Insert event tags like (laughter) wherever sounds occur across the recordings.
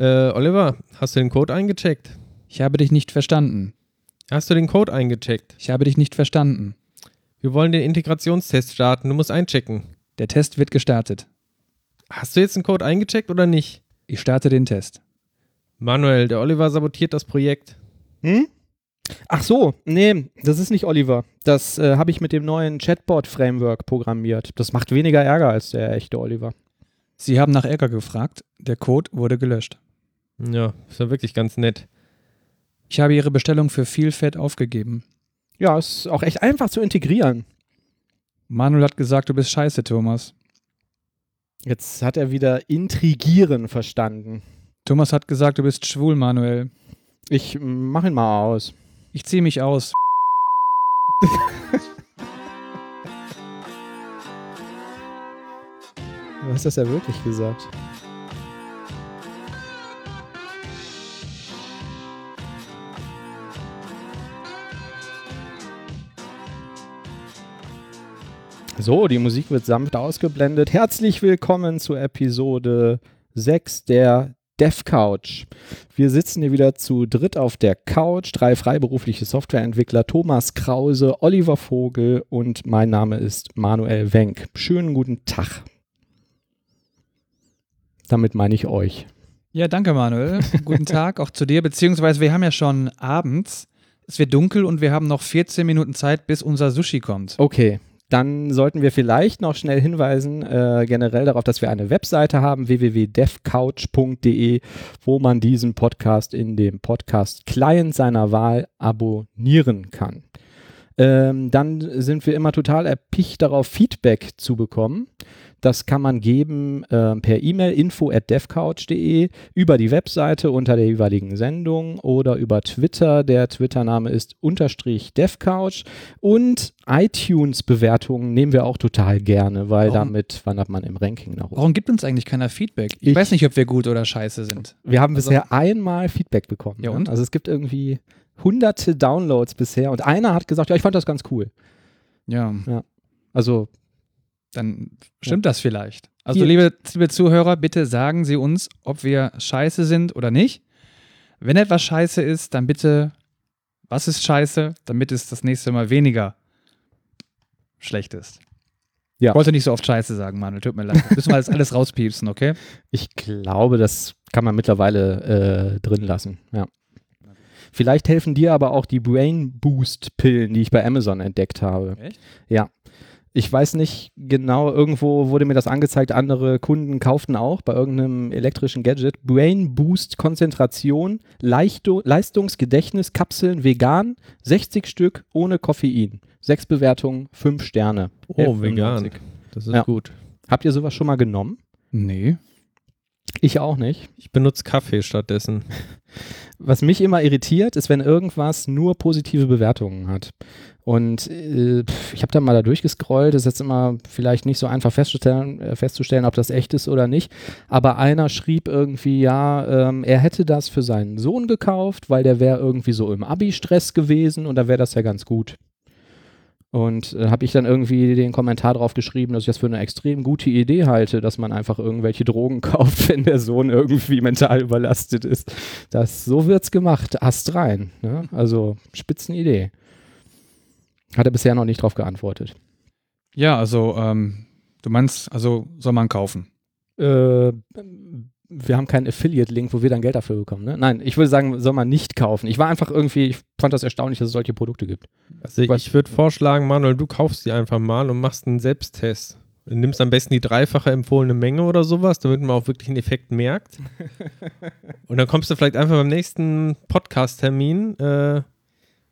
Äh, Oliver, hast du den Code eingecheckt? Ich habe dich nicht verstanden. Hast du den Code eingecheckt? Ich habe dich nicht verstanden. Wir wollen den Integrationstest starten. Du musst einchecken. Der Test wird gestartet. Hast du jetzt den Code eingecheckt oder nicht? Ich starte den Test. Manuel, der Oliver sabotiert das Projekt. Hm? Ach so, nee, das ist nicht Oliver. Das äh, habe ich mit dem neuen Chatbot-Framework programmiert. Das macht weniger Ärger als der echte Oliver. Sie haben nach Ärger gefragt. Der Code wurde gelöscht. Ja, ist ja wirklich ganz nett. Ich habe Ihre Bestellung für viel Fett aufgegeben. Ja, ist auch echt einfach zu integrieren. Manuel hat gesagt, du bist scheiße, Thomas. Jetzt hat er wieder intrigieren verstanden. Thomas hat gesagt, du bist schwul, Manuel. Ich mach ihn mal aus. Ich ziehe mich aus. Du hast das ja wirklich gesagt. So, die Musik wird sanft ausgeblendet. Herzlich willkommen zur Episode 6 der Dev Couch. Wir sitzen hier wieder zu dritt auf der Couch. Drei freiberufliche Softwareentwickler: Thomas Krause, Oliver Vogel und mein Name ist Manuel Wenk. Schönen guten Tag. Damit meine ich euch. Ja, danke, Manuel. Guten (laughs) Tag auch zu dir, beziehungsweise wir haben ja schon abends. Es wird dunkel und wir haben noch 14 Minuten Zeit, bis unser Sushi kommt. Okay, dann sollten wir vielleicht noch schnell hinweisen, äh, generell darauf, dass wir eine Webseite haben, www.devcouch.de, wo man diesen Podcast in dem Podcast-Client seiner Wahl abonnieren kann. Ähm, dann sind wir immer total erpicht darauf, Feedback zu bekommen. Das kann man geben äh, per E-Mail info at devcouch.de, über die Webseite unter der jeweiligen Sendung oder über Twitter. Der Twitter-Name ist unterstrich devcouch und iTunes-Bewertungen nehmen wir auch total gerne, weil Warum? damit wandert man im Ranking nach oben. Warum gibt uns eigentlich keiner Feedback? Ich, Ich- weiß nicht, ob wir gut oder scheiße sind. Wir haben Also- bisher einmal Feedback bekommen. Ja, ne? und? Also es gibt irgendwie hunderte Downloads bisher und einer hat gesagt, ja, ich fand das ganz cool. Ja, Also dann stimmt das vielleicht. Also, Hier- liebe, liebe Zuhörer, bitte sagen Sie uns, ob wir scheiße sind oder nicht. Wenn etwas scheiße ist, dann bitte, was ist scheiße, damit es das nächste Mal weniger schlecht ist. Ja. Ich wollte nicht so oft scheiße sagen, Manuel, tut mir leid. Müssen wir das (laughs) alles rauspiepsen, okay? Ich glaube, das kann man mittlerweile äh, drin lassen. Ja. Vielleicht helfen dir aber auch die Brain Boost Pillen, die ich bei Amazon entdeckt habe. Echt? Ja. Ich weiß nicht genau, irgendwo wurde mir das angezeigt, andere Kunden kauften auch bei irgendeinem elektrischen Gadget. Brain Boost Konzentration, Leichto Leistungsgedächtnis, Kapseln, vegan, 60 Stück ohne Koffein. Sechs Bewertungen, fünf Sterne. Oh, vegan. 11,95. Das ist Ja. gut. Habt ihr sowas schon mal genommen? Nee. Ich auch nicht. Ich benutze Kaffee stattdessen. (laughs) Was mich immer irritiert, ist, wenn irgendwas nur positive Bewertungen hat. Und äh, ich habe da mal da durchgescrollt, ist jetzt immer vielleicht nicht so einfach festzustellen, äh, festzustellen, ob das echt ist oder nicht. Aber einer schrieb irgendwie, ja, ähm, er hätte das für seinen Sohn gekauft, weil der wäre irgendwie so im Abi-Stress gewesen und da wäre das ja ganz gut. Und äh, habe ich dann irgendwie den Kommentar drauf geschrieben, dass ich das für eine extrem gute Idee halte, dass man einfach irgendwelche Drogen (laughs) kauft, wenn der Sohn irgendwie mental überlastet ist. Das, so wird's gemacht. Ast rein. Ne? Also Spitzenidee. Hat er bisher noch nicht drauf geantwortet. Ja, also, ähm, du meinst, also soll man kaufen. Äh, wir haben keinen Affiliate-Link, wo wir dann Geld dafür bekommen. Ne? Nein, ich würde sagen, soll man nicht kaufen. Ich war einfach irgendwie, ich fand das erstaunlich, dass es solche Produkte gibt. Also Was- ich würde vorschlagen, Manuel, du kaufst die einfach mal und machst einen Selbsttest. Du nimmst am besten die dreifache empfohlene Menge oder sowas, damit man auch wirklich einen Effekt merkt. (laughs) und dann kommst du vielleicht einfach beim nächsten Podcast-Termin, äh,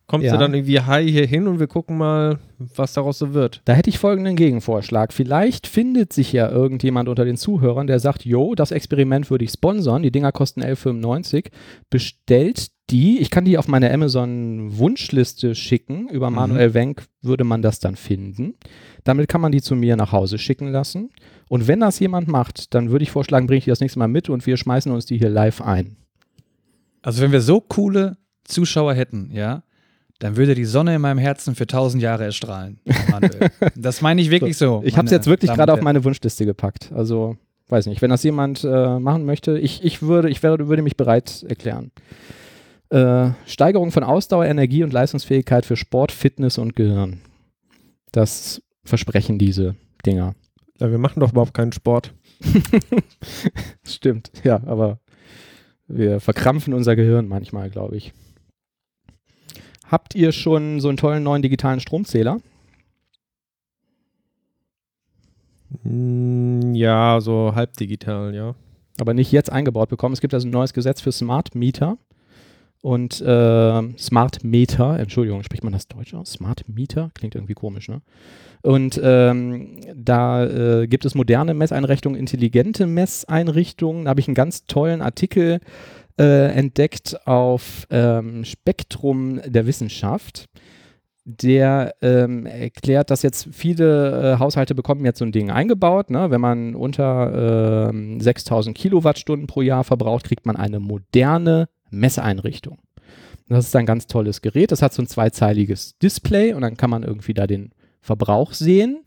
kommst Ja. du dann irgendwie high hier hin und wir gucken mal, was daraus so wird. Da hätte ich folgenden Gegenvorschlag. Vielleicht findet sich ja irgendjemand unter den Zuhörern, der sagt, jo, das Experiment würde ich sponsern, die Dinger kosten 11,95, bestellt die, ich kann die auf meine Amazon-Wunschliste schicken, über Mhm. Manuel Wenk würde man das dann finden. Damit kann man die zu mir nach Hause schicken lassen. Und wenn das jemand macht, dann würde ich vorschlagen, bringe ich die das nächste Mal mit und wir schmeißen uns die hier live ein. Also, wenn wir so coole Zuschauer hätten, ja, dann würde die Sonne in meinem Herzen für tausend Jahre erstrahlen. Manuel. (laughs) das meine ich wirklich so. Ich habe es jetzt wirklich gerade auf meine Wunschliste gepackt. Also weiß nicht, wenn das jemand äh, machen möchte, ich, ich, würde, ich wäre, würde mich bereit erklären. Äh, Steigerung von Ausdauer, Energie und Leistungsfähigkeit für Sport, Fitness und Gehirn. Das versprechen diese Dinger. Ja, wir machen doch überhaupt keinen Sport. (laughs) Stimmt, ja, aber wir verkrampfen unser Gehirn manchmal, glaube ich. Habt ihr schon so einen tollen neuen digitalen Stromzähler? Mm, Ja, so halb digital, ja. aber nicht jetzt eingebaut bekommen. Es gibt also ein neues Gesetz für Smart Meter und äh, Smart Meter, Entschuldigung, spricht man das Deutsch aus? Smart Meter? Klingt irgendwie komisch, ne? Und ähm, da äh, gibt es moderne Messeinrichtungen, intelligente Messeinrichtungen. Da habe ich einen ganz tollen Artikel äh, entdeckt auf ähm, Spektrum der Wissenschaft der ähm, erklärt, dass jetzt viele äh, Haushalte bekommen jetzt so ein Ding eingebaut. Ne? Wenn man unter ähm, 6000 Kilowattstunden pro Jahr verbraucht, kriegt man eine moderne Messeinrichtung. Das ist ein ganz tolles Gerät. Das hat so ein zweizeiliges Display und dann kann man irgendwie da den Verbrauch sehen.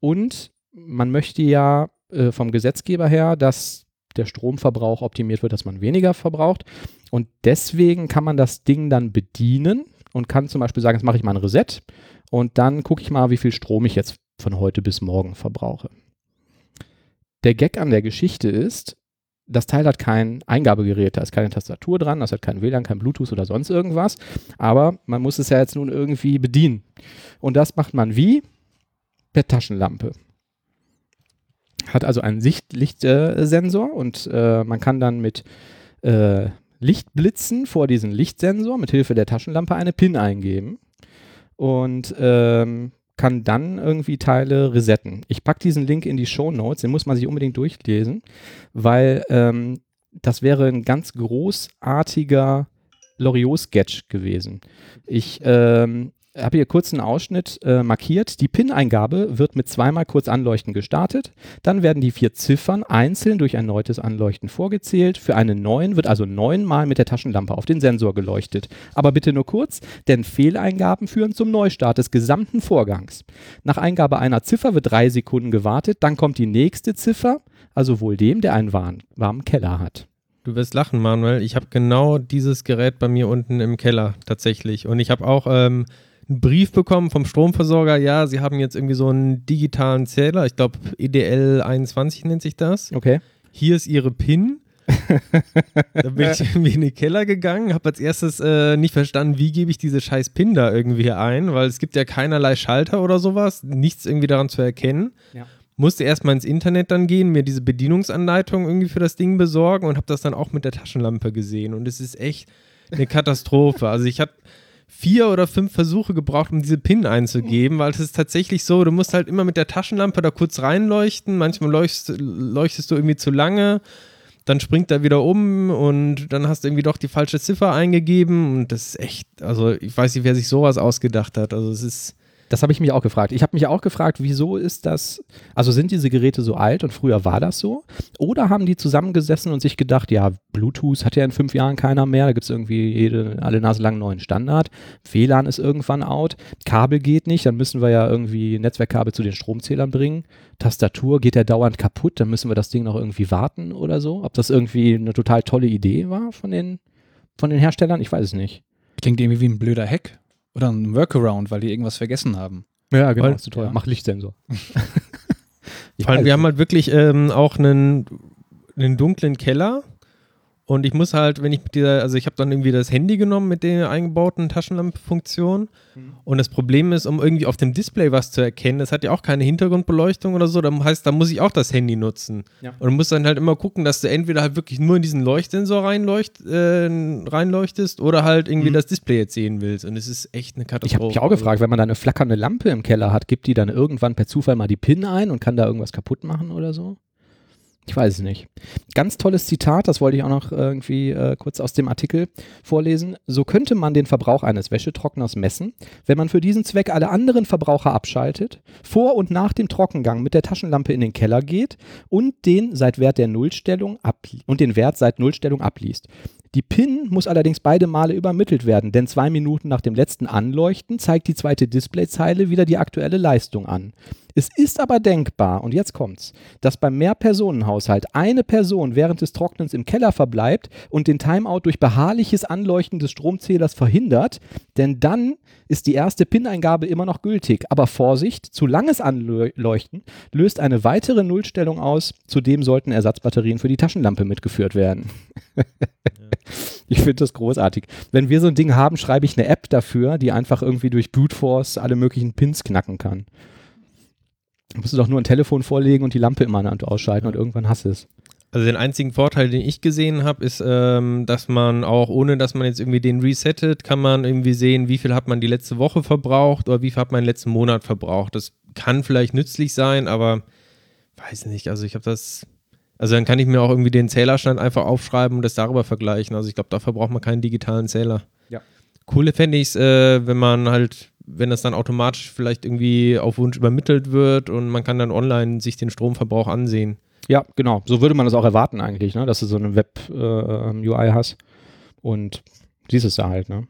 Und man möchte ja äh, vom Gesetzgeber her, dass der Stromverbrauch optimiert wird, dass man weniger verbraucht. Und deswegen kann man das Ding dann bedienen und kann zum Beispiel sagen, jetzt mache ich mal ein Reset und dann gucke ich mal, wie viel Strom ich jetzt von heute bis morgen verbrauche. Der Gag an der Geschichte ist, das Teil hat kein Eingabegerät, da ist keine Tastatur dran, das hat kein WLAN, kein Bluetooth oder sonst irgendwas, aber man muss es ja jetzt nun irgendwie bedienen. Und das macht man wie? Per Taschenlampe. Hat also einen Sicht Lichtsensor und äh, man kann dann mit äh, Lichtblitzen vor diesen Lichtsensor mit Hilfe der Taschenlampe eine PIN eingeben und ähm, kann dann irgendwie Teile resetten. Ich packe diesen Link in die Show Notes, den muss man sich unbedingt durchlesen, weil ähm, das wäre ein ganz großartiger Loriot-Sketch gewesen. Ich ähm, habe hier kurz einen Ausschnitt äh, markiert. Die PIN-Eingabe wird mit zweimal kurz Anleuchten gestartet. Dann werden die vier Ziffern einzeln durch erneutes Anleuchten vorgezählt. Für einen neuen wird also neunmal mit der Taschenlampe auf den Sensor geleuchtet. Aber bitte nur kurz, denn Fehleingaben führen zum Neustart des gesamten Vorgangs. Nach Eingabe einer Ziffer wird drei Sekunden gewartet. Dann kommt die nächste Ziffer, also wohl dem, der einen warmen, warmen Keller hat. Du wirst lachen, Manuel. Ich habe genau dieses Gerät bei mir unten im Keller tatsächlich. Und ich habe auch ähm, einen Brief bekommen vom Stromversorger. Ja, sie haben jetzt irgendwie so einen digitalen Zähler. Ich glaube, EDL 21 nennt sich das. Okay. Hier ist ihre PIN. (laughs) da bin ich irgendwie in den Keller gegangen, habe als erstes äh, nicht verstanden, wie gebe ich diese scheiß PIN da irgendwie ein, weil es gibt ja keinerlei Schalter oder sowas, nichts irgendwie daran zu erkennen. Ja. Musste erstmal ins Internet dann gehen, mir diese Bedienungsanleitung irgendwie für das Ding besorgen und habe das dann auch mit der Taschenlampe gesehen. Und es ist echt eine Katastrophe. Also ich habe vier oder fünf Versuche gebraucht, um diese PIN einzugeben, weil es ist tatsächlich so, du musst halt immer mit der Taschenlampe da kurz reinleuchten. Manchmal leuchtest, leuchtest du irgendwie zu lange dann springt er wieder um und dann hast du irgendwie doch die falsche Ziffer eingegeben und das ist echt, also ich weiß nicht, wer sich sowas ausgedacht hat. Also es ist, Das habe ich mich auch gefragt. Ich habe mich auch gefragt, wieso ist das, also sind diese Geräte so alt und früher war das so? Oder haben die zusammengesessen und sich gedacht, ja, Bluetooth hat ja in fünf Jahren keiner mehr, da gibt es irgendwie jede, alle Nase lang einen neuen Standard, WLAN ist irgendwann out, Kabel geht nicht, dann müssen wir ja irgendwie Netzwerkkabel zu den Stromzählern bringen, Tastatur geht ja dauernd kaputt, dann müssen wir das Ding noch irgendwie warten oder so. Ob das irgendwie eine total tolle Idee war von den, von den Herstellern, ich weiß es nicht. Klingt irgendwie wie ein blöder Hack. Oder ein Workaround, weil die irgendwas vergessen haben. Ja, genau, ist zu teuer. (laughs) ja. Mach Lichtsensor. Ich vor allem, weiß wir haben nicht. halt wirklich ähm, auch einen, einen dunklen Keller und ich muss halt, wenn ich mit dieser, also ich habe dann irgendwie das Handy genommen mit der eingebauten Taschenlampenfunktion und das Problem ist, um irgendwie auf dem Display was zu erkennen, das hat ja auch keine Hintergrundbeleuchtung oder so, dann heißt, da muss ich auch das Handy nutzen. Ja. Und du musst dann halt immer gucken, dass du entweder halt wirklich nur in diesen Leuchtsensor reinleucht, äh, reinleuchtest oder halt irgendwie Mhm. das Display jetzt sehen willst. Und es ist echt eine Ich Katastrophe. habe mich auch gefragt, wenn man da eine flackernde Lampe im Keller hat, gibt die dann irgendwann per Zufall mal die PIN ein und kann da irgendwas kaputt machen oder so? Ich weiß es nicht. Ganz tolles Zitat, das wollte ich auch noch irgendwie äh, kurz aus dem Artikel vorlesen. So könnte man den Verbrauch eines Wäschetrockners messen, wenn man für diesen Zweck alle anderen Verbraucher abschaltet, vor und nach dem Trockengang mit der Taschenlampe in den Keller geht und den seit Wert der Nullstellung und den Wert seit Nullstellung abliest. Die PIN muss allerdings beide Male übermittelt werden, denn zwei Minuten nach dem letzten Anleuchten zeigt die zweite Displayzeile wieder die aktuelle Leistung an. Es ist aber denkbar, und jetzt kommt's, dass beim Mehrpersonenhaushalt eine Person während des Trocknens im Keller verbleibt und den Timeout durch beharrliches Anleuchten des Stromzählers verhindert, denn dann ist die erste PIN-Eingabe immer noch gültig. Aber Vorsicht, zu langes Anleuchten löst eine weitere Nullstellung aus. Zudem sollten Ersatzbatterien für die Taschenlampe mitgeführt werden. Ich finde das großartig. Wenn wir so ein Ding haben, schreibe ich eine App dafür, die einfach irgendwie durch Brute Force alle möglichen Pins knacken kann. Du musst doch nur ein Telefon vorlegen und die Lampe immer an und ausschalten und irgendwann hast du es. Also den einzigen Vorteil, den ich gesehen habe, ist, ähm, dass man auch, ohne dass man jetzt irgendwie den resettet, kann man irgendwie sehen, wie viel hat man die letzte Woche verbraucht oder wie viel hat man den letzten Monat verbraucht. Das kann vielleicht nützlich sein, aber weiß nicht. Also ich habe das, also dann kann ich mir auch irgendwie den Zählerstand einfach aufschreiben und das darüber vergleichen. Also ich glaube, dafür braucht man keinen digitalen Zähler. Ja. Coole fände ich es, äh, wenn man halt, wenn das dann automatisch vielleicht irgendwie auf Wunsch übermittelt wird und man kann dann online sich den Stromverbrauch ansehen. Ja, genau. So würde man das auch erwarten eigentlich, ne? dass du so eine Web-UI äh, hast. Und siehst es da halt, ne?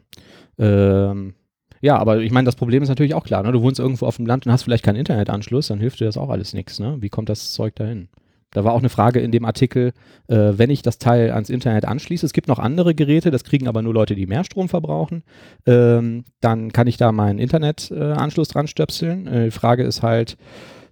Ähm, ja, aber ich meine, das Problem ist natürlich auch klar, ne? Du wohnst irgendwo auf dem Land und hast vielleicht keinen Internetanschluss, dann hilft dir das auch alles nichts, ne? Wie kommt das Zeug dahin? Da war auch eine Frage in dem Artikel, äh, wenn ich das Teil ans Internet anschließe, es gibt noch andere Geräte, das kriegen aber nur Leute, die mehr Strom verbrauchen, ähm, dann kann ich da meinen Internetanschluss äh, dran stöpseln. Äh, die Frage ist halt,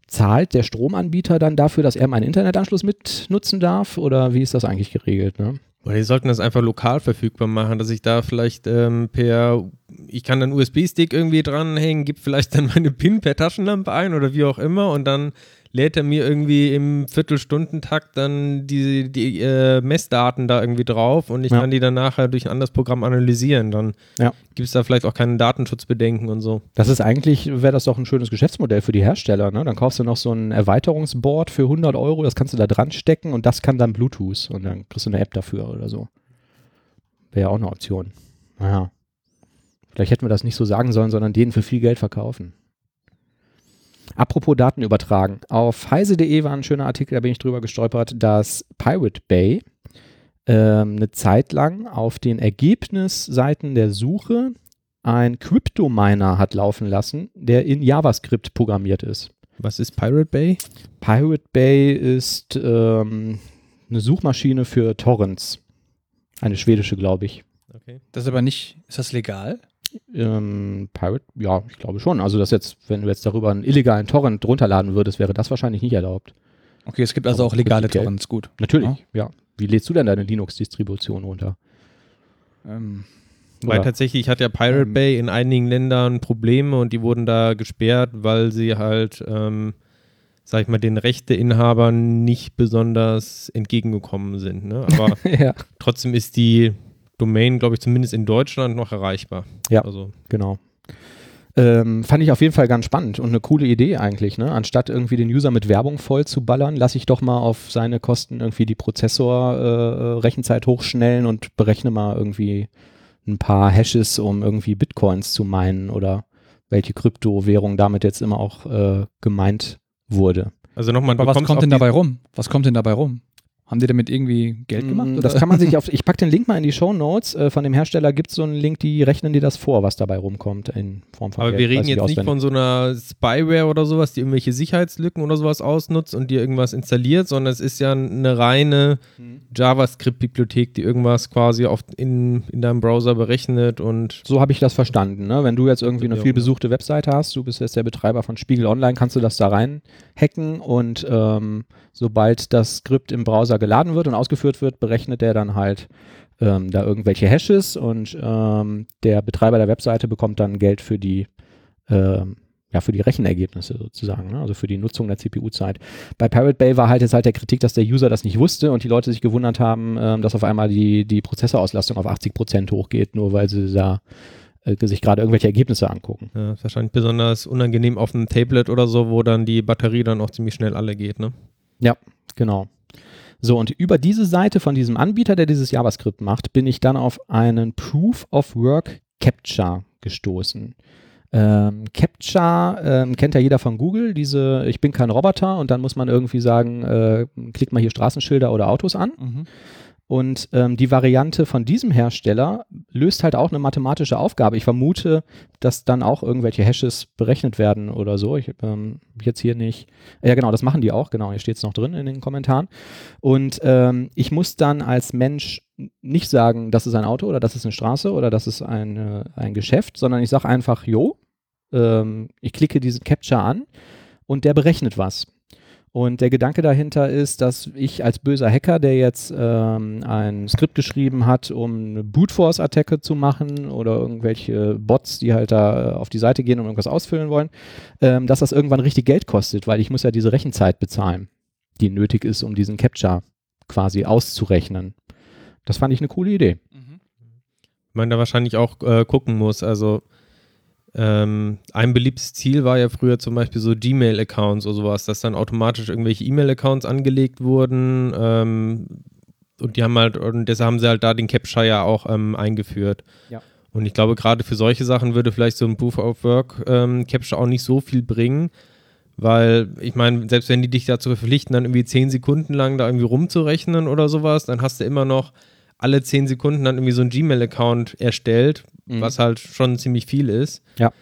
zahlt der Stromanbieter dann dafür, dass er meinen Internetanschluss mitnutzen darf oder wie ist das eigentlich geregelt? Ne? Oder die sollten das einfach lokal verfügbar machen, dass ich da vielleicht ähm, per, ich kann dann USB-Stick irgendwie dranhängen, gebe vielleicht dann meine PIN per Taschenlampe ein oder wie auch immer und dann lädt er mir irgendwie im Viertelstundentakt dann die, die äh, Messdaten da irgendwie drauf und ich Ja. kann die dann nachher durch ein anderes Programm analysieren. Dann Ja. gibt es da vielleicht auch keine Datenschutzbedenken und so. Das ist eigentlich, wäre das doch ein schönes Geschäftsmodell für die Hersteller. Ne? Dann kaufst du noch so ein Erweiterungsboard für 100 Euro, das kannst du da dran stecken und das kann dann Bluetooth und dann kriegst du eine App dafür oder so. Wäre ja auch eine Option. Naja. Vielleicht hätten wir das nicht so sagen sollen, sondern denen für viel Geld verkaufen. Apropos Daten übertragen. Auf heise.de war ein schöner Artikel, da bin ich drüber gestolpert, dass Pirate Bay ähm, eine Zeit lang auf den Ergebnisseiten der Suche ein Crypto-Miner hat laufen lassen, der in JavaScript programmiert ist. Was ist Pirate Bay? Pirate Bay ist ähm, eine Suchmaschine für Torrents. Eine schwedische, glaube ich. Okay. Das ist aber nicht, ist das legal? Ähm, Pirate, ja, ich glaube schon. Also, das jetzt, wenn du jetzt darüber einen illegalen Torrent runterladen würdest, wäre das wahrscheinlich nicht erlaubt. Okay, es gibt also Aber auch legale. Torrents, gut. Natürlich, ja. Wie lädst du denn deine Linux-Distribution runter? Ähm, Weil tatsächlich hat ja Pirate Ähm, Bay in einigen Ländern Probleme und die wurden da gesperrt, weil sie halt, ähm, sag ich mal, den Rechteinhabern nicht besonders entgegengekommen sind. Ne? Aber (laughs) ja, trotzdem ist die Domain, glaube ich, zumindest in Deutschland noch erreichbar. Ja. Also, genau. Ähm, fand ich auf jeden Fall ganz spannend und eine coole Idee eigentlich. Ne? Anstatt irgendwie den User mit Werbung voll zu ballern, lasse ich doch mal auf seine Kosten irgendwie die Prozessor-Rechenzeit hochschnellen und berechne mal irgendwie ein paar Hashes, um irgendwie Bitcoins zu meinen oder welche Kryptowährung damit jetzt immer auch äh, gemeint wurde. also nochmal, aber was kommt denn dabei rum? Was kommt denn dabei rum? Haben die damit irgendwie Geld gemacht? Mm, oder? Das kann man sich (laughs) auf. Ich packe den Link mal in die Show Notes. Äh, von dem Hersteller gibt es so einen Link, die rechnen dir das vor, was dabei rumkommt in Form von Aber Geld. wir reden jetzt nicht von so einer Spyware oder sowas, die irgendwelche Sicherheitslücken oder sowas ausnutzt und dir irgendwas installiert, sondern es ist ja eine reine Mhm. JavaScript-Bibliothek, die irgendwas quasi auf, in, in deinem Browser berechnet und So habe ich das verstanden. Ne? Wenn du jetzt irgendwie eine Ja, viel besuchte Webseite hast, du bist jetzt der Betreiber von Spiegel Online, kannst du das da rein hacken und ähm, sobald das Skript im Browser geladen wird und ausgeführt wird, berechnet der dann halt ähm, da irgendwelche Hashes und ähm, der Betreiber der Webseite bekommt dann Geld für die ähm, ja, für die Rechenergebnisse sozusagen, ne? also für die Nutzung der CPU-Zeit. Bei Pirate Bay war halt jetzt halt der Kritik, dass der User das nicht wusste und die Leute sich gewundert haben, ähm, dass auf einmal die, die Prozessorauslastung auf 80 Prozent hochgeht, nur weil sie da äh, sich gerade irgendwelche Ergebnisse angucken. ja, ist wahrscheinlich besonders unangenehm auf einem Tablet oder so, wo dann die Batterie dann auch ziemlich schnell alle geht. Ne? Genau. So, und über diese Seite von diesem Anbieter, der dieses JavaScript macht, bin ich dann auf einen Proof of Work Captcha gestoßen. Ähm, Captcha ähm, kennt ja jeder von Google, diese Ich bin kein Roboter und dann muss man irgendwie sagen, äh, klick mal hier Straßenschilder oder Autos an. Mhm. Und ähm, die Variante von diesem Hersteller löst halt auch eine mathematische Aufgabe. Ich vermute, dass dann auch irgendwelche Hashes berechnet werden oder so. Ich ähm, jetzt hier nicht. Ja, genau, das machen die auch. Genau, hier steht es noch drin in den Kommentaren. Und ähm, ich muss dann als Mensch nicht sagen, das ist ein Auto oder das ist eine Straße oder das ist ein, ein Geschäft, sondern ich sage einfach, jo, ähm, ich klicke diesen Capture an und der berechnet was. Und der Gedanke dahinter ist, dass ich als böser Hacker, der jetzt ähm, ein Skript geschrieben hat, um eine Brute Force Attacke zu machen oder irgendwelche Bots, die halt da auf die Seite gehen und irgendwas ausfüllen wollen, ähm, dass das irgendwann richtig Geld kostet, weil ich muss ja diese Rechenzeit bezahlen, die nötig ist, um diesen Capture quasi auszurechnen. Das fand ich eine coole Idee. Man da wahrscheinlich auch äh, gucken muss, also ähm, ein beliebtes Ziel war ja früher zum Beispiel so Gmail-Accounts oder sowas, dass dann automatisch irgendwelche E-Mail-Accounts angelegt wurden. Ähm, und die haben halt, und deshalb haben sie halt da den Capture ja auch ähm, eingeführt. Ja. Und ich glaube, gerade für solche Sachen würde vielleicht so ein Proof of Work ähm, Capture auch nicht so viel bringen, weil ich meine, selbst wenn die dich dazu verpflichten, dann irgendwie zehn Sekunden lang da irgendwie rumzurechnen oder sowas, dann hast du immer noch alle zehn Sekunden dann irgendwie so einen Gmail-Account erstellt, Mhm. was halt schon ziemlich viel ist. Ja.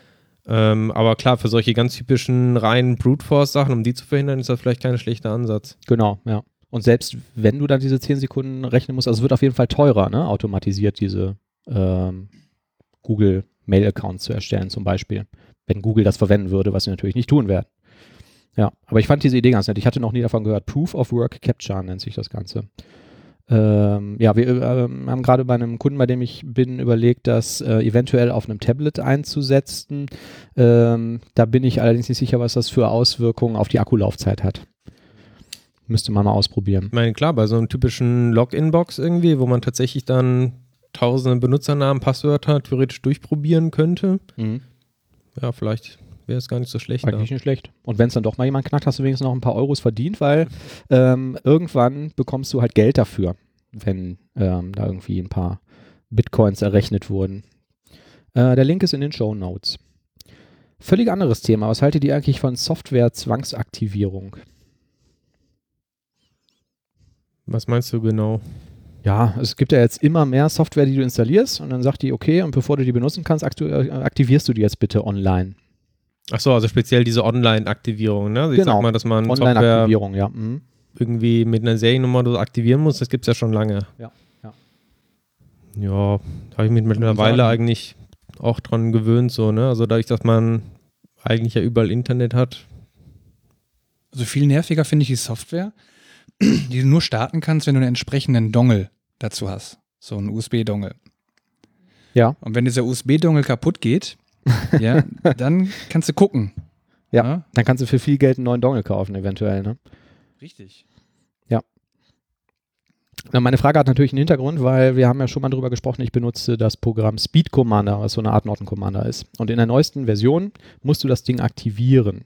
Ähm, aber klar, für solche ganz typischen reinen Brute Force-Sachen, um die zu verhindern, ist das vielleicht kein schlechter Ansatz. Genau, ja. Und selbst wenn du dann diese 10 Sekunden rechnen musst, also es wird auf jeden Fall teurer, ne? automatisiert diese ähm, Google Mail-Accounts zu erstellen zum Beispiel, wenn Google das verwenden würde, was sie natürlich nicht tun werden. Ja, aber ich fand diese Idee ganz nett. Ich hatte noch nie davon gehört. Proof of Work Capture nennt sich das Ganze. Ähm, ja, wir ähm, haben gerade bei einem Kunden, bei dem ich bin, überlegt, das äh, eventuell auf einem Tablet einzusetzen. Ähm, da bin ich allerdings nicht sicher, was das für Auswirkungen auf die Akkulaufzeit hat. Müsste man mal ausprobieren. Ich meine, klar, bei so einem typischen Login-Box irgendwie, wo man tatsächlich dann tausende Benutzernamen, Passwörter theoretisch durchprobieren könnte, Mhm. ja, vielleicht wäre es gar nicht so schlecht. Da. Eigentlich nicht schlecht. Und wenn es dann doch mal jemand knackt, hast du wenigstens noch ein paar Euros verdient, weil ähm, irgendwann bekommst du halt Geld dafür, wenn ähm, da irgendwie ein paar Bitcoins errechnet wurden. Äh, der Link ist in den Show Notes. Völlig anderes Thema. Was haltet ihr eigentlich von Software-Zwangsaktivierung? Was meinst du genau? Ja, es gibt ja jetzt immer mehr Software, die du installierst und dann sagt die, okay, und bevor du die benutzen kannst, äh, aktivierst du die jetzt bitte online. Achso, also speziell diese Online-Aktivierung, ne? Also Ich Genau. sag mal, dass man Software Online-Aktivierung, ja. Mhm. irgendwie mit einer Seriennummer so aktivieren muss, das gibt es ja schon lange. Ja, ja. Ja, da habe ich mich mittlerweile sagen. eigentlich auch dran gewöhnt, so, ne? Also dadurch, dass man eigentlich ja überall Internet hat. Also viel nerviger finde ich die Software, (clears throat) die du nur starten kannst, wenn du einen entsprechenden Dongle dazu hast. So einen USB-Dongle. Ja. Und wenn dieser USB-Dongle kaputt geht, (laughs) ja, dann kannst du gucken. Ja. Dann kannst du für viel Geld einen neuen Dongle kaufen, eventuell, ne? Richtig. Na, meine Frage hat natürlich einen Hintergrund, weil wir haben ja schon mal drüber gesprochen, ich benutze das Programm Speed Commander, was so eine Art Norton Commander ist. Und in der neuesten Version musst du das Ding aktivieren.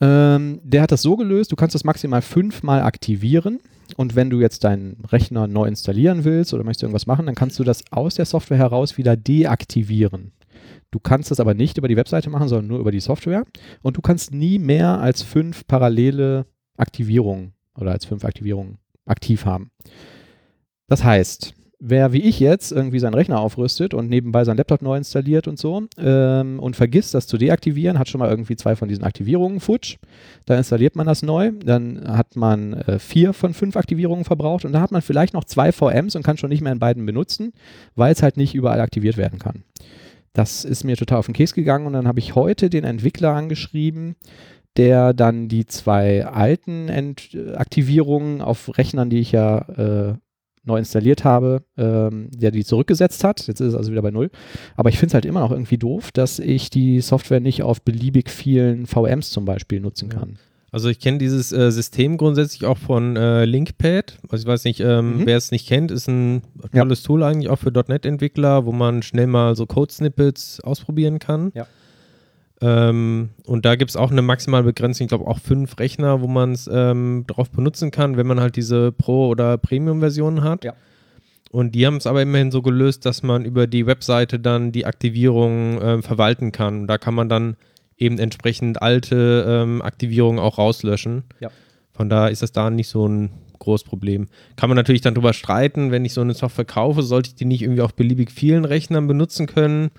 Ähm, der hat das so gelöst, du kannst das maximal fünfmal aktivieren. Und wenn du jetzt deinen Rechner neu installieren willst oder möchtest irgendwas machen, dann kannst du das aus der Software heraus wieder deaktivieren. Du kannst das aber nicht über die Webseite machen, sondern nur über die Software. Und du kannst nie mehr als fünf parallele Aktivierungen oder als fünf Aktivierungen aktiv haben. Das heißt, wer wie ich jetzt irgendwie seinen Rechner aufrüstet und nebenbei seinen Laptop neu installiert und so ähm, und vergisst, das zu deaktivieren, hat schon mal irgendwie zwei von diesen Aktivierungen futsch. Da installiert man das neu, dann hat man äh, vier von fünf Aktivierungen verbraucht und da hat man vielleicht noch zwei VMs und kann schon nicht mehr in beiden benutzen, weil es halt nicht überall aktiviert werden kann. Das ist mir total auf den Keks gegangen und dann habe ich heute den Entwickler angeschrieben, der dann die zwei alten Ent Aktivierungen auf Rechnern, die ich ja äh, neu installiert habe, ähm, der die zurückgesetzt hat. Jetzt ist es also wieder bei Null. Aber ich finde es halt immer noch irgendwie doof, dass ich die Software nicht auf beliebig vielen VMs zum Beispiel nutzen Ja. Also ich kenne dieses äh, System grundsätzlich auch von äh, Linkpad. Also ich weiß nicht, ähm, Mhm. wer es nicht kennt, ist ein Ja. tolles Tool eigentlich auch für .NET-Entwickler, wo man schnell mal so Code-Snippets ausprobieren kann. Ja. Ähm, und da gibt es auch eine maximale Begrenzung, ich glaube auch fünf Rechner, wo man es ähm, drauf benutzen kann, wenn man halt diese Pro- oder Premium-Version hat. Ja. Und die haben es aber immerhin so gelöst, dass man über die Webseite dann die Aktivierung ähm, verwalten kann. Da kann man dann eben entsprechend alte ähm, Aktivierungen auch rauslöschen. Ja. Von daher ist das da nicht so ein großes Problem. Kann man natürlich dann drüber streiten, wenn ich so eine Software kaufe, sollte ich die nicht irgendwie auf beliebig vielen Rechnern benutzen können?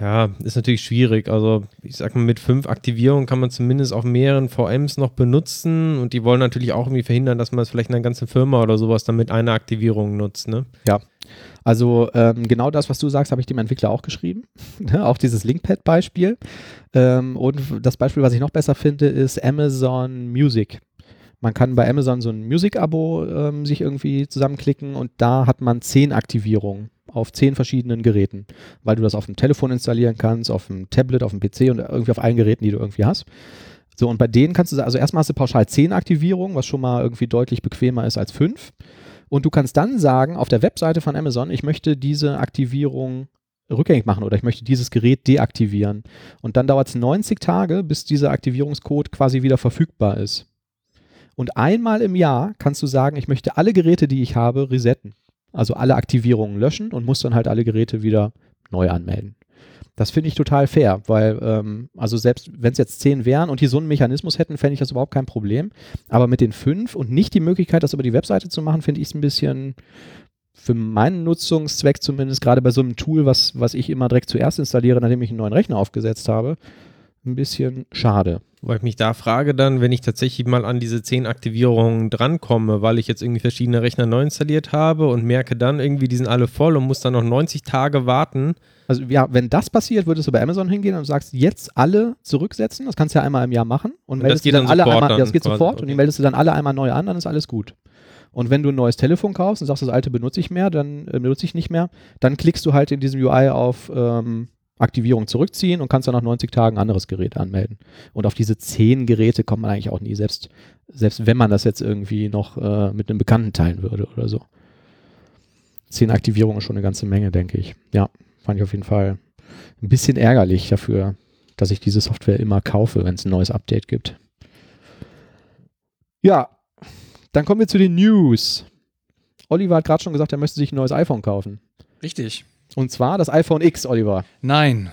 Ja, ist natürlich schwierig. Also, ich sag mal, mit fünf Aktivierungen kann man zumindest auf mehreren VMs noch benutzen und die wollen natürlich auch irgendwie verhindern, dass man es vielleicht in einer ganzen Firma oder sowas dann mit einer Aktivierung nutzt, ne? Also ähm, genau das, was du sagst, habe ich dem Entwickler auch geschrieben. (laughs) Ne, auch dieses Linkpad-Beispiel. Ähm, und das Beispiel, was ich noch besser finde, ist Amazon Music. Man kann bei Amazon so ein Music-Abo ähm, sich irgendwie zusammenklicken und da hat man zehn Aktivierungen auf zehn verschiedenen Geräten, weil du das auf dem Telefon installieren kannst, auf dem Tablet, auf dem PC und irgendwie auf allen Geräten, die du irgendwie hast. So, und bei denen kannst du, also erstmal hast du pauschal zehn Aktivierungen, was schon mal irgendwie deutlich bequemer ist als fünf. Und du kannst dann sagen, auf der Webseite von Amazon, ich möchte diese Aktivierung rückgängig machen oder ich möchte dieses Gerät deaktivieren. Und dann dauert es 90 Tage, bis dieser Aktivierungscode quasi wieder verfügbar ist. Und einmal im Jahr kannst du sagen, ich möchte alle Geräte, die ich habe, resetten. Also alle Aktivierungen löschen und muss dann halt alle Geräte wieder neu anmelden. Das finde ich total fair, weil, ähm, also selbst wenn es jetzt zehn wären und die so einen Mechanismus hätten, fände ich das überhaupt kein Problem. Aber mit den fünf und nicht die Möglichkeit, das über die Webseite zu machen, finde ich es ein bisschen für meinen Nutzungszweck zumindest, gerade bei so einem Tool, was, was ich immer direkt zuerst installiere, nachdem ich einen neuen Rechner aufgesetzt habe, ein bisschen schade. Weil ich mich da frage dann, wenn ich tatsächlich mal an diese 10 Aktivierungen drankomme, weil ich jetzt irgendwie verschiedene Rechner neu installiert habe und merke dann irgendwie, die sind alle voll und muss dann noch 90 Tage warten. Also ja, wenn das passiert, würdest du bei Amazon hingehen und sagst, jetzt alle zurücksetzen. Das kannst du ja einmal im Jahr machen. Und, Und meldest das geht dann dann alle einmal, dann ja, das geht sofort und die okay. meldest du dann alle einmal neu an, dann ist alles gut. Und wenn du ein neues Telefon kaufst und sagst, das alte benutze ich mehr, dann äh, benutze ich nicht mehr, dann klickst du halt in diesem UI auf ähm, Aktivierung zurückziehen und kannst dann nach 90 Tagen ein anderes Gerät anmelden. Und auf diese 10 Geräte kommt man eigentlich auch nie, selbst, selbst wenn man das jetzt irgendwie noch äh, mit einem Bekannten teilen würde oder so. 10 Aktivierungen ist schon eine ganze Menge, denke ich. Ja, fand ich auf jeden Fall ein bisschen ärgerlich dafür, dass ich diese Software immer kaufe, wenn es ein neues Update gibt. Ja, dann kommen wir zu den News. Oliver hat gerade schon gesagt, er möchte sich ein neues iPhone kaufen. Richtig. Und zwar das iPhone X, Oliver. Nein,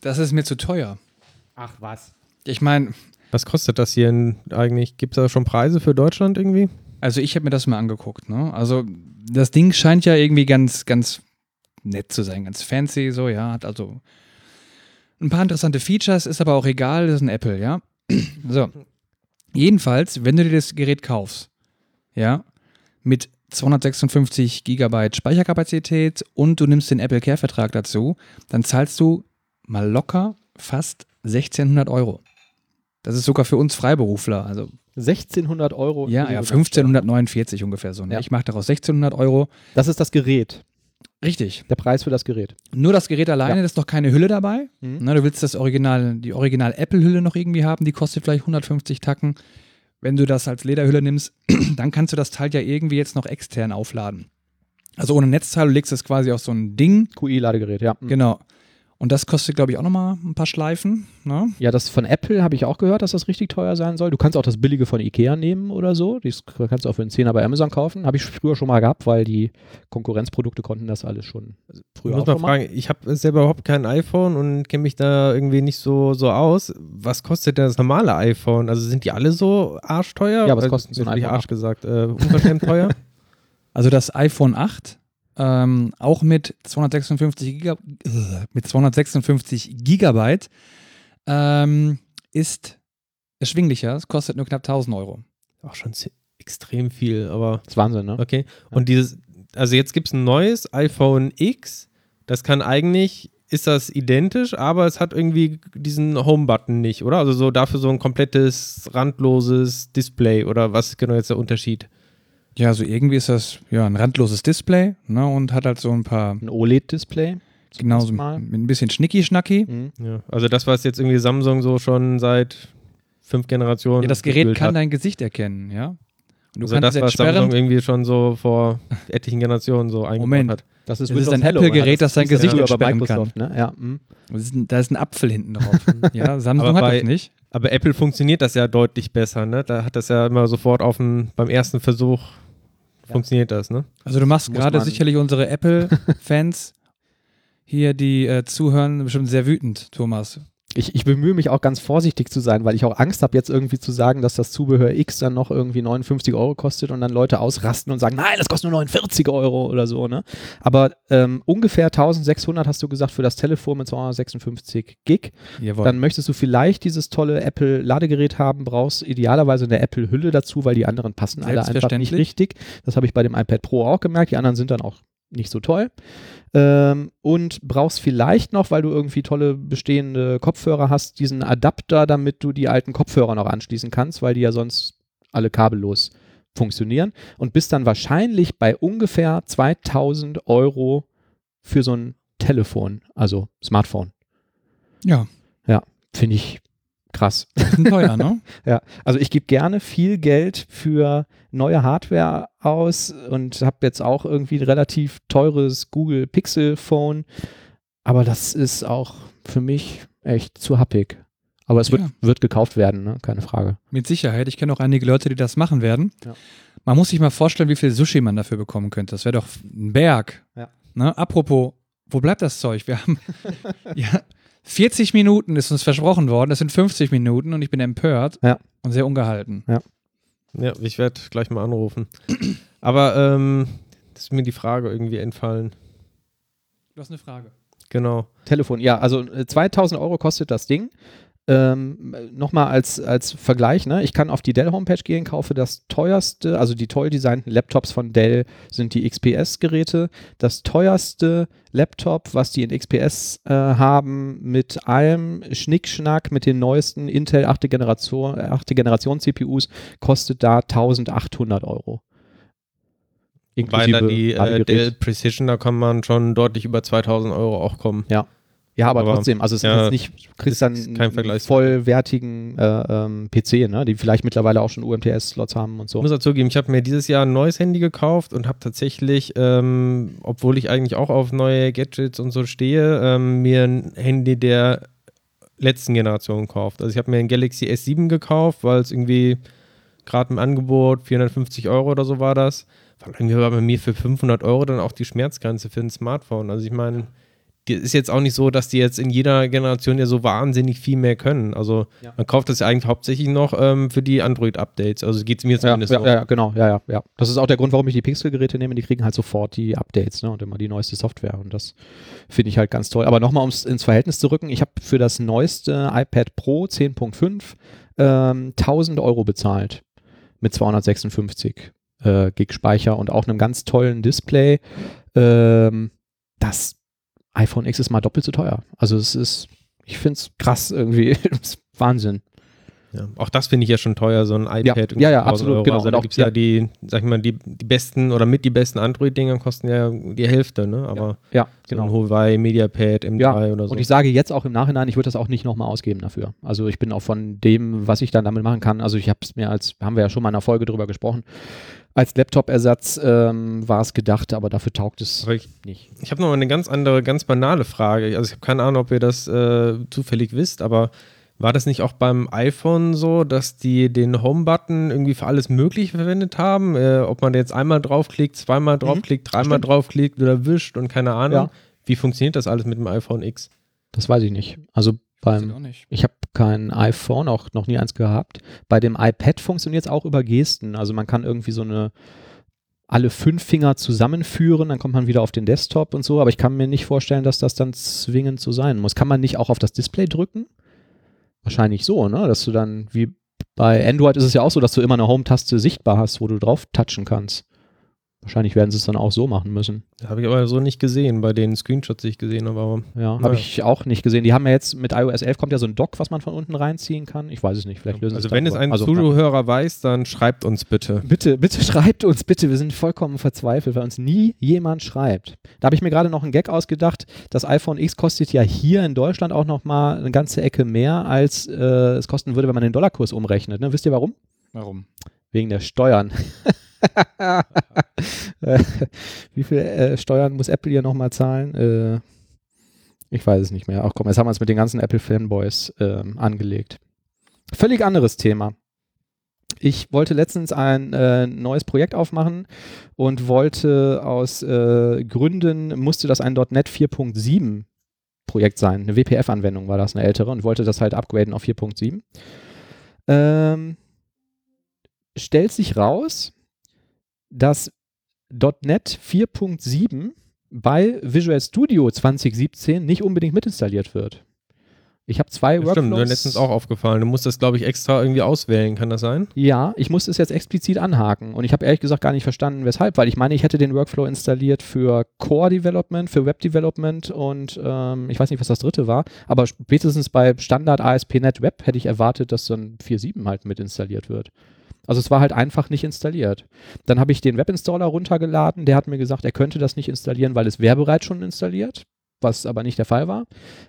das ist mir zu teuer. Ach was. Ich meine, Was kostet das hier in, eigentlich? Gibt es da schon Preise für Deutschland irgendwie? also ich habe mir das mal angeguckt. Ne? Also das Ding scheint ja irgendwie ganz, ganz nett zu sein, ganz fancy, so, ja. Hat also ein paar interessante Features, ist aber auch egal, das ist ein Apple, ja. So. Jedenfalls, wenn du dir das Gerät kaufst, ja, mit 256 Gigabyte Speicherkapazität und du nimmst den Apple Care Vertrag dazu, dann zahlst du mal locker fast 1600 Euro. Das ist sogar für uns Freiberufler. Also 1600 Euro. ja, ja, inklusive 1549 ungefähr so. Ne? Ja. Ich mache daraus 1600 Euro. Das ist das Gerät. Richtig. Der Preis für das Gerät. Nur das Gerät alleine, Ja. da ist noch keine Hülle dabei. Mhm. Na, du willst das Original, die Original Apple-Hülle noch irgendwie haben, die kostet vielleicht 150 Tacken. Wenn du das als Lederhülle nimmst, (clears throat) dann kannst du das Teil ja irgendwie jetzt noch extern aufladen. Also ohne Netzteil, du legst das quasi auf so ein Ding. QI-Ladegerät, ja. Genau. Und das kostet, glaube ich, auch nochmal ein paar Schleifen. Ne? Ja, das von Apple habe ich auch gehört, dass das richtig teuer sein soll. Du kannst auch das billige von Ikea nehmen oder so. Das kannst du auch für einen Zehner bei Amazon kaufen. Habe ich früher schon mal gehabt, weil die Konkurrenzprodukte konnten das alles schon früher ich muss auch mal fragen, ich habe selber überhaupt kein iPhone und kenne mich da irgendwie nicht so, so aus. Was kostet denn das normale iPhone? Also sind die alle so arschteuer? Ja, was kostet so ein iPhone Arsch gesagt? Äh, unverschämt teuer? (laughs) Also das iPhone 8, ähm, auch mit 256, Giga äh, mit 256 Gigabyte, ähm, ist erschwinglicher. Es kostet nur knapp 1000 Euro. Auch schon extrem viel, aber Das ist Wahnsinn, ne? okay. Und dieses, also jetzt gibt es ein neues iPhone X, das kann eigentlich, ist das identisch, aber es hat irgendwie diesen Home-Button nicht, oder? Also so dafür so ein komplettes, randloses Display oder was ist genau jetzt der Unterschied? Ja, also irgendwie ist das ja ein randloses Display ne, und hat halt so ein paar, Ein OLED-Display. genau so mal. mit ein bisschen Schnicki-Schnacki. Mhm. Ja, also das, was jetzt irgendwie Samsung so schon seit fünf Generationen Ja, das Gerät kann hat. dein Gesicht erkennen, ja. Und du also kannst das, was Samsung irgendwie schon so vor etlichen Generationen so eingebaut Moment. hat. Das Das ist ein Apple-Gerät, das dein ja Gesicht bei entsperren Microsoft, ne? Ja, mhm. Das ist ein, da ist ein Apfel hinten drauf. (laughs) ja, Samsung Aber hat bei- das nicht. Aber Apple funktioniert das ja deutlich besser, ne? Da hat das ja immer sofort auf den, beim ersten Versuch funktioniert das, ne? Also du machst gerade sicherlich unsere (laughs) Apple-Fans hier, die äh, zuhören, bestimmt sehr wütend, Thomas. Ich, ich bemühe mich auch ganz vorsichtig zu sein, weil ich auch Angst habe, jetzt irgendwie zu sagen, dass das Zubehör X dann noch irgendwie 59 Euro kostet und dann Leute ausrasten und sagen, nein, das kostet nur 49 Euro oder so. Ne? Aber ähm, ungefähr 1600 hast du gesagt für das Telefon mit 256 Gig. Jawohl. Dann möchtest du vielleicht dieses tolle Apple-Ladegerät haben, brauchst idealerweise eine Apple-Hülle dazu, weil die anderen passen alle einfach nicht richtig. Das habe ich bei dem iPad Pro auch gemerkt. Die anderen sind dann auch nicht so toll. Ähm, und brauchst vielleicht noch, weil du irgendwie tolle bestehende Kopfhörer hast, diesen Adapter, damit du die alten Kopfhörer noch anschließen kannst, weil die ja sonst alle kabellos funktionieren. Und bist dann wahrscheinlich bei ungefähr 2000 Euro für so ein Telefon, also Smartphone. ja, Finde ich krass. teuer, ne? (laughs) Ja, also ich gebe gerne viel Geld für neue Hardware aus und habe jetzt auch irgendwie ein relativ teures Google Pixel Phone, aber das ist auch für mich echt zu happig. Aber es wird, Ja. wird gekauft werden, ne? keine Frage. Mit Sicherheit. Ich kenne auch einige Leute, die das machen werden. Ja. Man muss sich mal vorstellen, wie viel Sushi man dafür bekommen könnte. Das wäre doch ein Berg. Ja. Ne? Apropos, wo bleibt das Zeug? Wir haben (laughs) ja, 40 Minuten ist uns versprochen worden. Das sind 50 Minuten und ich bin empört Ja. und sehr ungehalten. Ja, ich werde gleich mal anrufen. Aber ähm, das ist mir die Frage irgendwie entfallen. Du hast eine Frage. Genau. Telefon, ja, also äh, 2000 Euro kostet das Ding. Ähm, Nochmal als, als Vergleich, ne? ich kann auf die Dell-Homepage gehen, kaufe das teuerste, also die toll designten Laptops von Dell sind die XPS-Geräte. Das teuerste Laptop, was die in XPS äh, haben, mit allem Schnickschnack, mit den neuesten Intel 8. Generation, 8. Generation CPUs, kostet da 1800 Euro. Wobei da die äh. Dell Precision, da kann man schon deutlich über 2000 Euro auch kommen. Ja, aber, Aber, trotzdem, also es ja, ist nicht, du kriegst ist dann kein vollwertigen äh, ähm, PC, ne? die vielleicht mittlerweile auch schon UMTS-Slots haben und Ich so. muss dazu geben, ich habe mir dieses Jahr ein neues Handy gekauft und habe tatsächlich, ähm, obwohl ich eigentlich auch auf neue Gadgets und so stehe, ähm, mir ein Handy der letzten Generation gekauft. Also ich habe mir ein Galaxy S7 gekauft, weil es irgendwie gerade im Angebot 450 Euro oder so war das. War irgendwie war bei mir für 500 Euro dann auch die Schmerzgrenze für ein Smartphone. Also ich meine, ist jetzt auch nicht so, dass die jetzt in jeder Generation ja so wahnsinnig viel mehr können. Also Ja. man kauft das ja eigentlich hauptsächlich noch ähm, für die Android-Updates. Also geht es mir zumindest ja, so. ja, ja, genau, ja, ja, ja. Das ist auch der Grund, warum ich die Pixel-Geräte nehme. Die kriegen halt sofort die Updates ne? und immer die neueste Software. Und das finde ich halt ganz toll. Aber nochmal, um es ins Verhältnis zu rücken, ich habe für das neueste iPad Pro 10.5 ähm, 1000 Euro bezahlt mit 256 äh, Gig Speicher und auch einem ganz tollen Display. Ähm, das iPhone X ist mal doppelt so teuer. Also es ist, ich finde es krass irgendwie. (laughs) Wahnsinn. Ja, auch das finde ich ja schon teuer, so ein iPad. Ja, ja, ja, 1000 absolut, Euro. genau. Also da gibt es ja, ja. die, sag ich mal, die, die besten oder mit die besten Android-Dinger kosten ja die Hälfte, ne? Aber Ja, so genau. ein Huawei, Mediapad, M3 Ja, oder so. Und ich sage jetzt auch im Nachhinein, ich würde das auch nicht nochmal ausgeben dafür. Also ich bin auch von dem, was ich dann damit machen kann, also ich habe es mir als, haben wir ja schon mal in einer Folge drüber gesprochen, als Laptop-Ersatz ähm, war es gedacht, aber dafür taugt es Aber ich, nicht. ich habe noch mal eine ganz andere, ganz banale Frage. Also ich habe keine Ahnung, ob ihr das äh, zufällig wisst, aber war das nicht auch beim iPhone so, dass die den Home-Button irgendwie für alles Mögliche verwendet haben? Äh, ob man jetzt einmal draufklickt, zweimal draufklickt, dreimal stimmt. draufklickt oder wischt und keine Ahnung. Ja. Wie funktioniert das alles mit dem iPhone X? Das weiß ich nicht. Also beim, ich habe kein iPhone, auch noch nie eins gehabt. Bei dem iPad funktioniert es auch über Gesten. Also man kann irgendwie so eine alle fünf Finger zusammenführen, dann kommt man wieder auf den Desktop und so, aber ich kann mir nicht vorstellen, dass das dann zwingend so sein muss. Kann man nicht auch auf das Display drücken? Wahrscheinlich so, ne? Dass du dann, wie bei Android ist es ja auch so, dass du immer eine Home-Taste sichtbar hast, wo du drauf touchen kannst. Wahrscheinlich werden sie es dann auch so machen müssen. Habe ich aber so nicht gesehen bei den Screenshots, die ich gesehen habe. Aber Ja, Ja. habe ich auch nicht gesehen. Die haben ja jetzt mit iOS 11 kommt ja so ein Dock, was man von unten reinziehen kann. Ich weiß es nicht. Vielleicht lösen sie also wenn es ein also, Zuhörer weiß, dann schreibt uns bitte. Bitte, bitte (laughs) schreibt uns, bitte. Wir sind vollkommen verzweifelt, weil uns nie jemand schreibt. Da habe ich mir gerade noch einen Gag ausgedacht. Das iPhone X kostet ja hier in Deutschland auch noch mal eine ganze Ecke mehr, als äh, es kosten würde, wenn man den Dollarkurs umrechnet. Ne? Wisst ihr warum? Warum? Wegen der Steuern. (laughs) (laughs) Wie viel äh, Steuern muss Apple hier nochmal zahlen? Äh, ich weiß es nicht mehr. Ach komm, jetzt haben wir es mit den ganzen Apple-Fanboys ähm, angelegt. Völlig anderes Thema. Ich wollte letztens ein äh, neues Projekt aufmachen und wollte aus äh, Gründen, musste das ein .NET 4.7 Webprojekt sein. Eine WPF-Anwendung war das, eine ältere, und wollte das halt upgraden auf 4.7. Ähm, stellt sich raus, dass .NET 4.7 bei Visual Studio 2017 nicht unbedingt mitinstalliert wird. Ich habe zwei Das Workflows. stimmt, mir letztens auch aufgefallen. Du musst das, glaube ich, extra irgendwie auswählen, kann das sein? Ja, ich musste es jetzt explizit anhaken und ich habe ehrlich gesagt gar nicht verstanden, weshalb, weil ich meine, ich hätte den Workflow installiert für Core Development, für Web Development und ähm, ich weiß nicht, was das dritte war, aber spätestens bei Standard ASP.NET Web hätte ich erwartet, dass dann 4.7 halt mit installiert wird. Also es war halt einfach nicht installiert. Dann habe ich den Webinstaller runtergeladen, der hat mir gesagt, er könnte das nicht installieren, weil es wäre bereits schon installiert, was aber nicht der Fall war.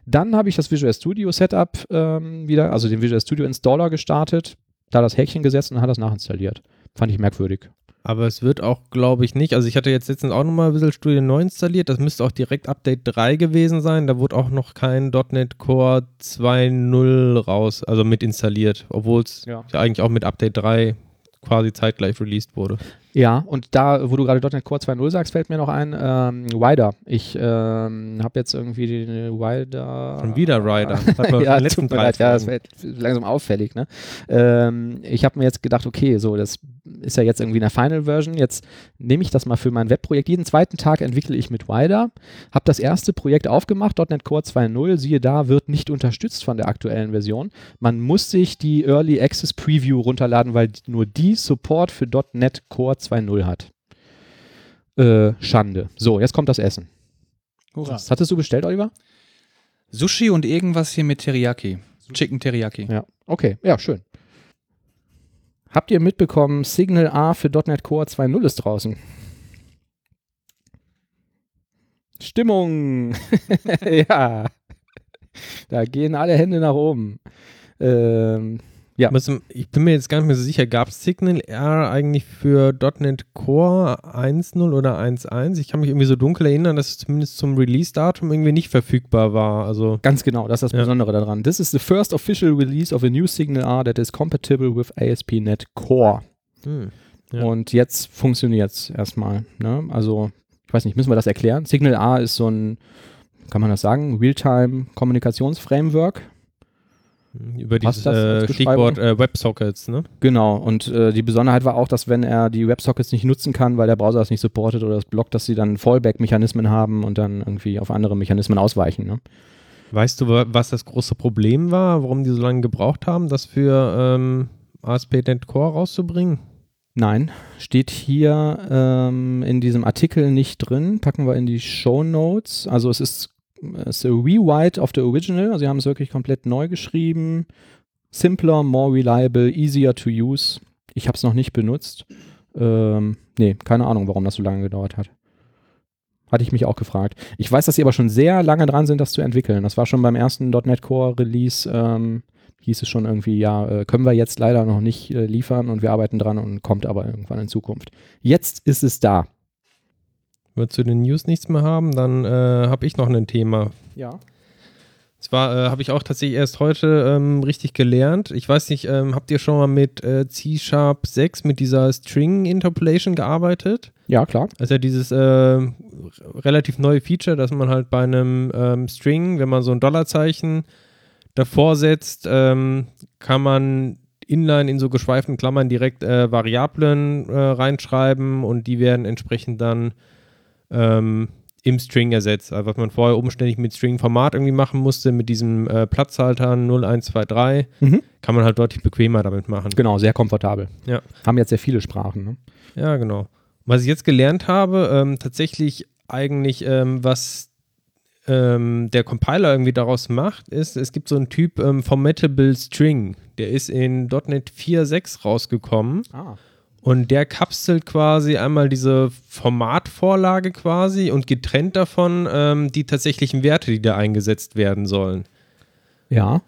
Dann habe ich das Visual Studio Setup ähm, wieder, also den Visual Studio Installer gestartet, da das Häkchen gesetzt und hat das nachinstalliert. Fand ich merkwürdig. Aber es wird auch, glaube ich, nicht. Also ich hatte jetzt letztens auch nochmal Visual Studio neu installiert. Das müsste auch direkt Update 3 gewesen sein. Da wurde auch noch kein .NET Core 2.0 raus, also mit installiert. Obwohl es Ja. ja eigentlich auch mit Update 3 quasi zeitgleich released wurde. Ja, und da, wo du gerade .NET Core 2.0 sagst, fällt mir noch ein, ähm, Wider. Ich ähm, habe jetzt irgendwie den Wider. Schon wieder Rider. (laughs) Ja, letzten tut leid, ja, das wird langsam auffällig. Ne? Ähm, ich habe mir jetzt gedacht, okay, so, das ist ja jetzt irgendwie in der Final Version. Jetzt nehme ich das mal für mein Webprojekt. Jeden zweiten Tag entwickle ich mit Wider. Habe das erste Projekt aufgemacht, .NET Core 2.0. Siehe da, wird nicht unterstützt von der aktuellen Version. Man muss sich die Early Access Preview runterladen, weil nur die Support für .NET Core 2.0 hat. Äh, Schande. So, jetzt kommt das Essen. Hurra. Was hattest du bestellt, Oliver? Sushi und irgendwas hier mit Teriyaki. Chicken Teriyaki. Ja, okay, ja, schön. Habt ihr mitbekommen, Signal A für .NET Core 2.0 ist draußen? Stimmung! (laughs) ja. Da gehen alle Hände nach oben. Ähm, Ja. Ich bin mir jetzt gar nicht mehr so sicher, gab es Signal R eigentlich für .NET Core 1.0 oder 1.1? Ich kann mich irgendwie so dunkel erinnern, dass es zumindest zum Release-Datum irgendwie nicht verfügbar war. Also Ganz genau, das ist das Ja. Besondere daran. This is the first official release of a new Signal R that is compatible with ASP.NET Core. hm. Ja. Und jetzt funktioniert es erstmal. Ne? Also, ich weiß nicht, müssen wir das erklären? Signal A ist so ein, kann man das sagen, Realtime-Kommunikationsframework. Über dieses äh? Stichwort äh, WebSockets, ne? Genau, und äh, die Besonderheit war auch, dass wenn er die WebSockets nicht nutzen kann, weil der Browser das nicht supportet oder das blockt, dass sie dann Fallback-Mechanismen haben und dann irgendwie auf andere Mechanismen ausweichen. Ne? Weißt du, wa- was das große Problem war, warum die so lange gebraucht haben, das für ähm, ASP.NET Core rauszubringen? Nein, steht hier ähm, in diesem Artikel nicht drin. Packen wir in die Show Notes. Also es ist, es ist a rewrite of the original. Also sie haben es wirklich komplett neu geschrieben. Simpler, more reliable, easier to use. Ich habe es noch nicht benutzt. Ähm, nee, keine Ahnung, warum das so lange gedauert hat. Hatte ich mich auch gefragt. Ich weiß, dass sie aber schon sehr lange dran sind, das zu entwickeln. Das war schon beim ersten .NET Core Release. Ähm, hieß es schon irgendwie, ja, äh, können wir jetzt leider noch nicht äh, liefern und wir arbeiten dran und kommt aber irgendwann in Zukunft. Jetzt ist es da. Wenn wir zu den News nichts mehr haben, dann äh, habe ich noch ein Thema. Ja. Zwar äh, habe ich auch tatsächlich erst heute ähm, richtig gelernt. Ich weiß nicht, ähm, habt ihr schon mal mit äh, C-Sharp 6 mit dieser String Interpolation gearbeitet? Ja, klar. Also dieses äh, relativ neue Feature, dass man halt bei einem ähm, String, wenn man so ein Dollarzeichen davor setzt, ähm, kann man inline in so geschweiften Klammern direkt äh, Variablen äh, reinschreiben und die werden entsprechend dann ähm, im String ersetzt. Also was man vorher umständlich mit String-Format irgendwie machen musste, mit diesem äh, Platzhalter 0123, Mhm. kann man halt deutlich bequemer damit machen. Genau, sehr komfortabel. Ja. Haben jetzt sehr viele Sprachen. Ne? Ja, genau. Was ich jetzt gelernt habe, ähm, tatsächlich eigentlich, ähm, was ähm, der Compiler irgendwie daraus macht, ist, es gibt so einen Typ ähm, Formatable String. Der ist in .NET 4.6 rausgekommen Ah. Und der kapselt quasi einmal diese Formatvorlage quasi und getrennt davon ähm, die tatsächlichen Werte, die da eingesetzt werden sollen. Ja.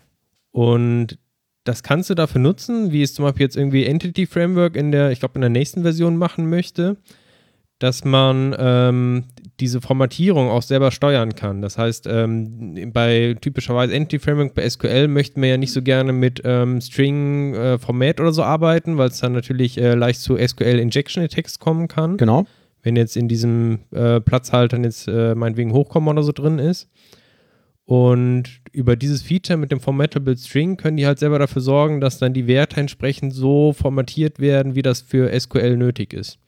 Und das kannst du dafür nutzen, wie es zum Beispiel jetzt irgendwie Entity Framework in der, ich glaube, in der nächsten Version machen möchte, dass man ähm, diese Formatierung auch selber steuern kann. Das heißt, ähm, bei typischerweise Entity Framework bei SQL möchten wir ja nicht so gerne mit ähm, String äh, Format oder so arbeiten, weil es dann natürlich äh, leicht zu SQL Injection Attacks kommen kann Genau. wenn jetzt in diesem äh, Platzhaltern jetzt äh, meinetwegen Hochkomma oder so drin ist. Und über dieses Feature mit dem Formatable String können die halt selber dafür sorgen, dass dann die Werte entsprechend so formatiert werden, wie das für SQL nötig ist.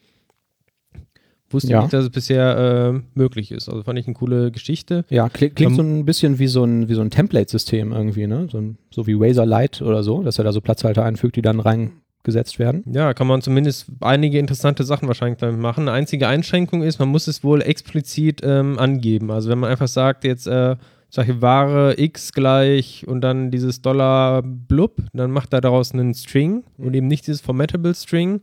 Wusste Ja. nicht, dass es bisher äh, möglich ist. Also fand ich eine coole Geschichte. Ja, klingt, klingt Ähm, so ein bisschen wie so ein, wie so ein Template-System irgendwie, ne? So, ein, so wie Razer Lite oder so, dass er da so Platzhalter einfügt, die dann reingesetzt werden. Ja, kann man zumindest einige interessante Sachen wahrscheinlich damit machen. Eine einzige Einschränkung ist, man muss es wohl explizit ähm, angeben. Also wenn man einfach sagt, jetzt äh, solche Ware X gleich und dann dieses Dollar blub, dann macht er daraus einen String und eben nicht dieses Formatable String.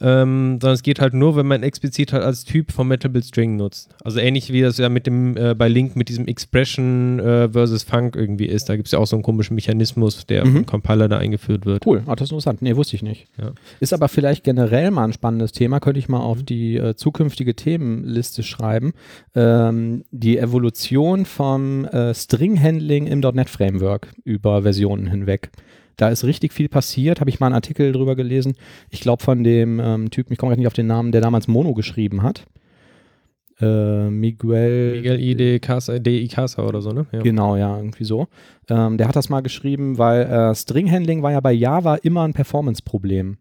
Ähm, sondern es geht halt nur, wenn man explizit halt als Typ Formatable String nutzt. Also ähnlich wie das ja mit dem äh, bei Link mit diesem Expression äh, versus Func irgendwie ist. Da gibt es ja auch so einen komischen Mechanismus, der Mhm. vom Compiler da eingeführt wird. Cool, ah, das ist interessant. Nee, wusste ich nicht. Ja. Ist aber vielleicht generell mal ein spannendes Thema, könnte ich mal auf die äh, zukünftige Themenliste schreiben. Ähm, die Evolution vom äh, String-Handling im .NET-Framework über Versionen hinweg. Da ist richtig viel passiert, habe ich mal einen Artikel drüber gelesen. Ich glaube von dem ähm, Typen, ich komme gerade nicht auf den Namen, der damals Mono geschrieben hat. Äh, Miguel. Miguel I. de Casa, de Icasa oder so, ne? Ja. Genau, ja, irgendwie so. Ähm, der hat das mal geschrieben, weil äh, String-Handling war ja bei Java immer ein Performance-Problem.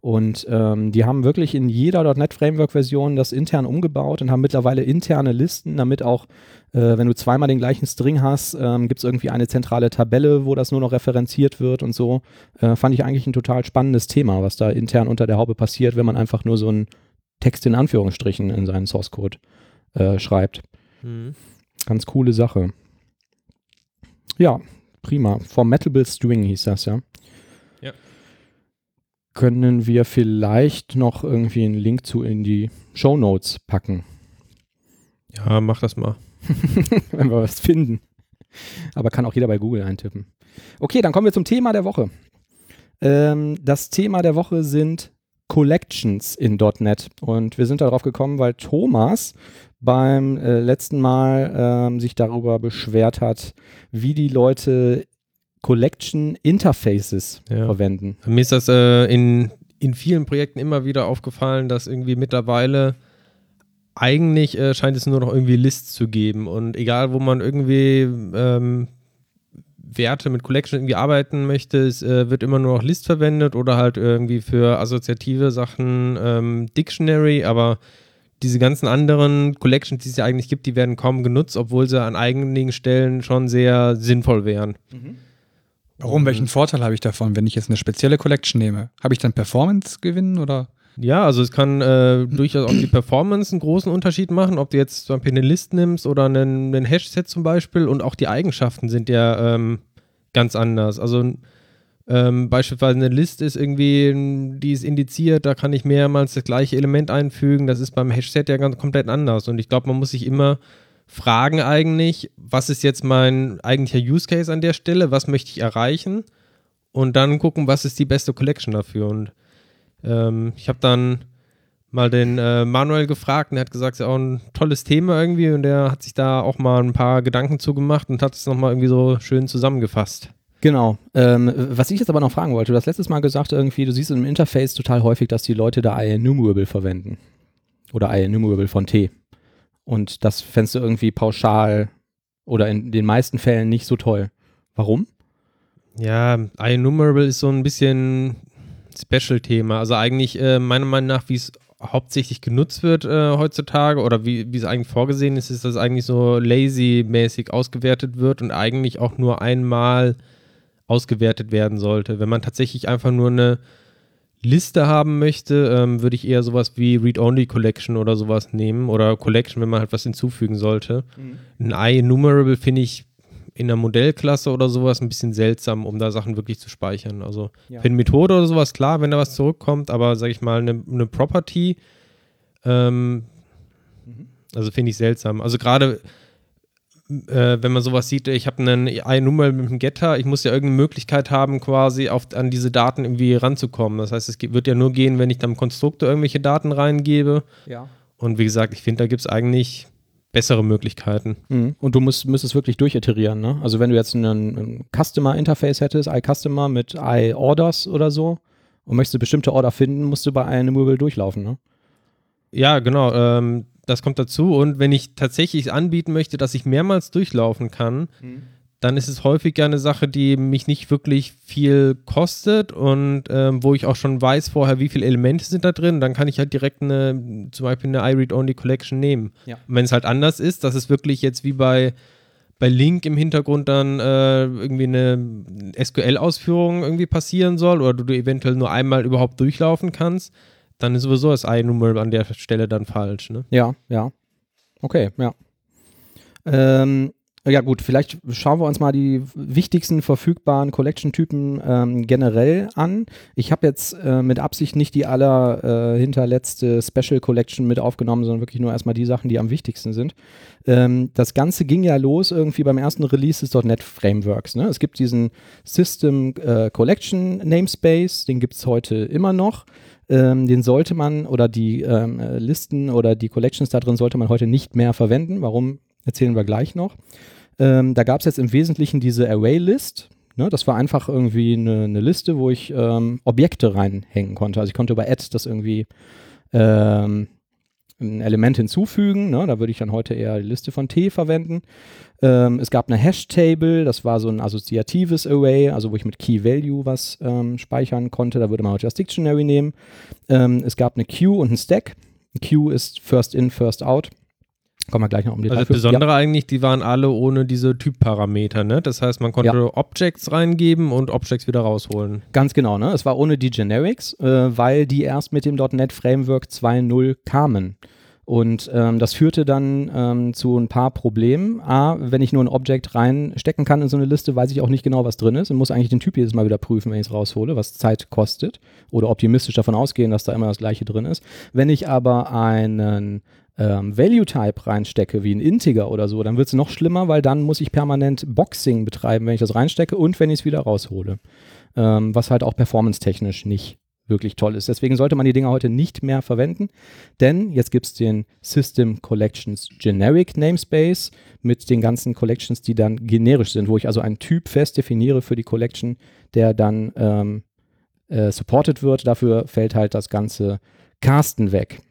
Und ähm, die haben wirklich in jeder .NET-Framework-Version das intern umgebaut und haben mittlerweile interne Listen, damit auch, äh, wenn du zweimal den gleichen String hast, ähm, gibt es irgendwie eine zentrale Tabelle, wo das nur noch referenziert wird und so. Äh, fand ich eigentlich ein total spannendes Thema, was da intern unter der Haube passiert, wenn man einfach nur so einen Text in Anführungsstrichen in seinen Source-Code äh, schreibt. Mhm. Ganz coole Sache. Ja, prima. Formatable String hieß das. Ja. Können wir vielleicht noch irgendwie einen Link zu in die Show Notes packen, Ja, mach das mal. (laughs) wenn wir was finden. Aber kann auch jeder bei Google eintippen. Okay, dann kommen wir zum Thema der Woche. Ähm, das Thema der Woche sind Collections in .NET. Und wir sind darauf gekommen, weil Thomas beim äh, letzten Mal ähm, sich darüber beschwert hat, wie die Leute Collection Interfaces Ja. verwenden. Mir ist das äh, in, in vielen Projekten immer wieder aufgefallen, dass irgendwie mittlerweile eigentlich äh, scheint es nur noch irgendwie Lists zu geben. Und egal, wo man irgendwie ähm, Werte mit Collection irgendwie arbeiten möchte, es äh, wird immer nur noch List verwendet oder halt irgendwie für assoziative Sachen ähm, Dictionary, aber diese ganzen anderen Collections, die es ja eigentlich gibt, die werden kaum genutzt, obwohl sie an einigen Stellen schon sehr sinnvoll wären. Warum? Welchen Vorteil habe ich davon, wenn ich jetzt eine spezielle Collection nehme? Habe ich dann Performance-Gewinn oder? Ja, also es kann äh, (clears throat) durchaus auch die Performance einen großen Unterschied machen, ob du jetzt zum Beispiel eine List nimmst oder einen, einen Hash-Set zum Beispiel und auch die Eigenschaften sind ja ähm, ganz anders. Also ähm, beispielsweise eine List ist irgendwie, die ist indiziert, da kann ich mehrmals das gleiche Element einfügen. Das ist beim Hash-Set ja ganz komplett anders. Und ich glaube, man muss sich immer fragen eigentlich, was ist jetzt mein eigentlicher Use Case an der Stelle, was möchte ich erreichen und dann gucken, was ist die beste Collection dafür. Und ähm, ich habe dann mal den äh, Manuel gefragt und der hat gesagt, es ist auch ein tolles Thema irgendwie und der hat sich da auch mal ein paar Gedanken zugemacht und hat es nochmal irgendwie so schön zusammengefasst. Genau. Ähm, was ich jetzt aber noch fragen wollte, du hast letztes Mal gesagt, irgendwie, du siehst im Interface total häufig, dass die Leute da IEnumerable verwenden. Oder IEnumerable von T. Und das fändest du irgendwie pauschal oder in den meisten Fällen nicht so toll. Warum? Ja, IEnumerable ist so ein bisschen Special-Thema. Also eigentlich äh, meiner Meinung nach, wie es hauptsächlich genutzt wird äh, heutzutage oder wie, es eigentlich vorgesehen ist, ist, dass eigentlich so lazy-mäßig ausgewertet wird und eigentlich auch nur einmal ausgewertet werden sollte. Wenn man tatsächlich einfach nur eine Liste haben möchte, ähm, würde ich eher sowas wie Read-Only Collection oder sowas nehmen oder Collection, wenn man halt was hinzufügen sollte. Ein IEnumerable finde ich in der Modellklasse oder sowas ein bisschen seltsam, um da Sachen wirklich zu speichern. Also Ja. für eine Methode oder sowas, klar, wenn da was zurückkommt, aber sag ich mal, eine, eine Property, ähm, also finde ich seltsam. Also gerade äh, wenn man sowas sieht, ich habe einen INumerable mit einem Getter, ich muss ja irgendeine Möglichkeit haben, quasi auf, an diese Daten irgendwie ranzukommen. Das heißt, es wird ja nur gehen, wenn ich dann im Konstruktor irgendwelche Daten reingebe. Ja. Und wie gesagt, ich finde, da gibt es eigentlich bessere Möglichkeiten. Mhm. Und du musst, müsstest wirklich durchiterieren, ne? Also wenn du jetzt einen, ein Customer-Interface hättest, iCustomer mit iOrders oder so und möchtest eine bestimmte Order finden, musst du bei IEnumerable durchlaufen, ne? Ja, genau. Ähm, das kommt dazu. Und wenn ich tatsächlich anbieten möchte, dass ich mehrmals durchlaufen kann, dann ist es häufig ja eine Sache, die mich nicht wirklich viel kostet und ähm, wo ich auch schon weiß vorher, wie viele Elemente sind da drin. Dann kann ich halt direkt eine, zum Beispiel eine iRead-Only-Collection nehmen. Ja. Und wenn es halt anders ist, dass es wirklich jetzt wie bei, bei Link im Hintergrund dann äh, irgendwie eine SQL-Ausführung irgendwie passieren soll oder du, du eventuell nur einmal überhaupt durchlaufen kannst, dann ist sowieso das iNumeral an der Stelle dann falsch. Ne? Ja, ja. Okay, ja. Ähm, ja gut, vielleicht schauen wir uns mal die wichtigsten verfügbaren Collection-Typen ähm, generell an. Ich habe jetzt äh, mit Absicht nicht die aller äh, hinterletzte Special Collection mit aufgenommen, sondern wirklich nur erstmal die Sachen, die am wichtigsten sind. Ähm, das Ganze ging ja los irgendwie beim ersten Release des .NET Frameworks. Ne? Es gibt diesen System äh, Collection Namespace, den gibt es heute immer noch. Ähm, den sollte man oder die ähm, äh, Listen oder die Collections da drin sollte man heute nicht mehr verwenden. Warum erzählen wir gleich noch. Ähm, da gab es jetzt im Wesentlichen diese Array-List. Ne? Das war einfach irgendwie eine, eine Liste, wo ich ähm, Objekte reinhängen konnte. Also ich konnte über Add das irgendwie ähm, ein Element hinzufügen. Ne? Da würde ich dann heute eher die Liste von T verwenden. Ähm, es gab eine Hash-Table, das war so ein assoziatives Array, also wo ich mit Key-Value was ähm, speichern konnte. Da würde man heute das Dictionary nehmen. Ähm, es gab eine Queue und ein Stack. Queue ist First In, First Out. Kommen wir gleich noch um die Also das Besondere ja. eigentlich, die waren alle ohne diese Typparameter, ne? Das heißt, man konnte ja. Objects reingeben und Objects wieder rausholen. Ganz genau, ne? Es war ohne die Generics, äh, weil die erst mit dem .NET Framework 2.0 kamen. Und ähm, das führte dann ähm, zu ein paar Problemen. A, wenn ich nur ein Object reinstecken kann in so eine Liste, weiß ich auch nicht genau, was drin ist und muss eigentlich den Typ jedes Mal wieder prüfen, wenn ich es raushole, was Zeit kostet. Oder optimistisch davon ausgehen, dass da immer das gleiche drin ist. Wenn ich aber einen ähm, Value-Type reinstecke, wie ein Integer oder so, dann wird es noch schlimmer, weil dann muss ich permanent Boxing betreiben, wenn ich das reinstecke und wenn ich es wieder raushole. Ähm, was halt auch performance-technisch nicht wirklich toll ist. Deswegen sollte man die Dinger heute nicht mehr verwenden, denn jetzt gibt es den System Collections Generic Namespace mit den ganzen Collections, die dann generisch sind, wo ich also einen Typ fest definiere für die Collection, der dann ähm, äh, supported wird. Dafür fällt halt das ganze Casten weg.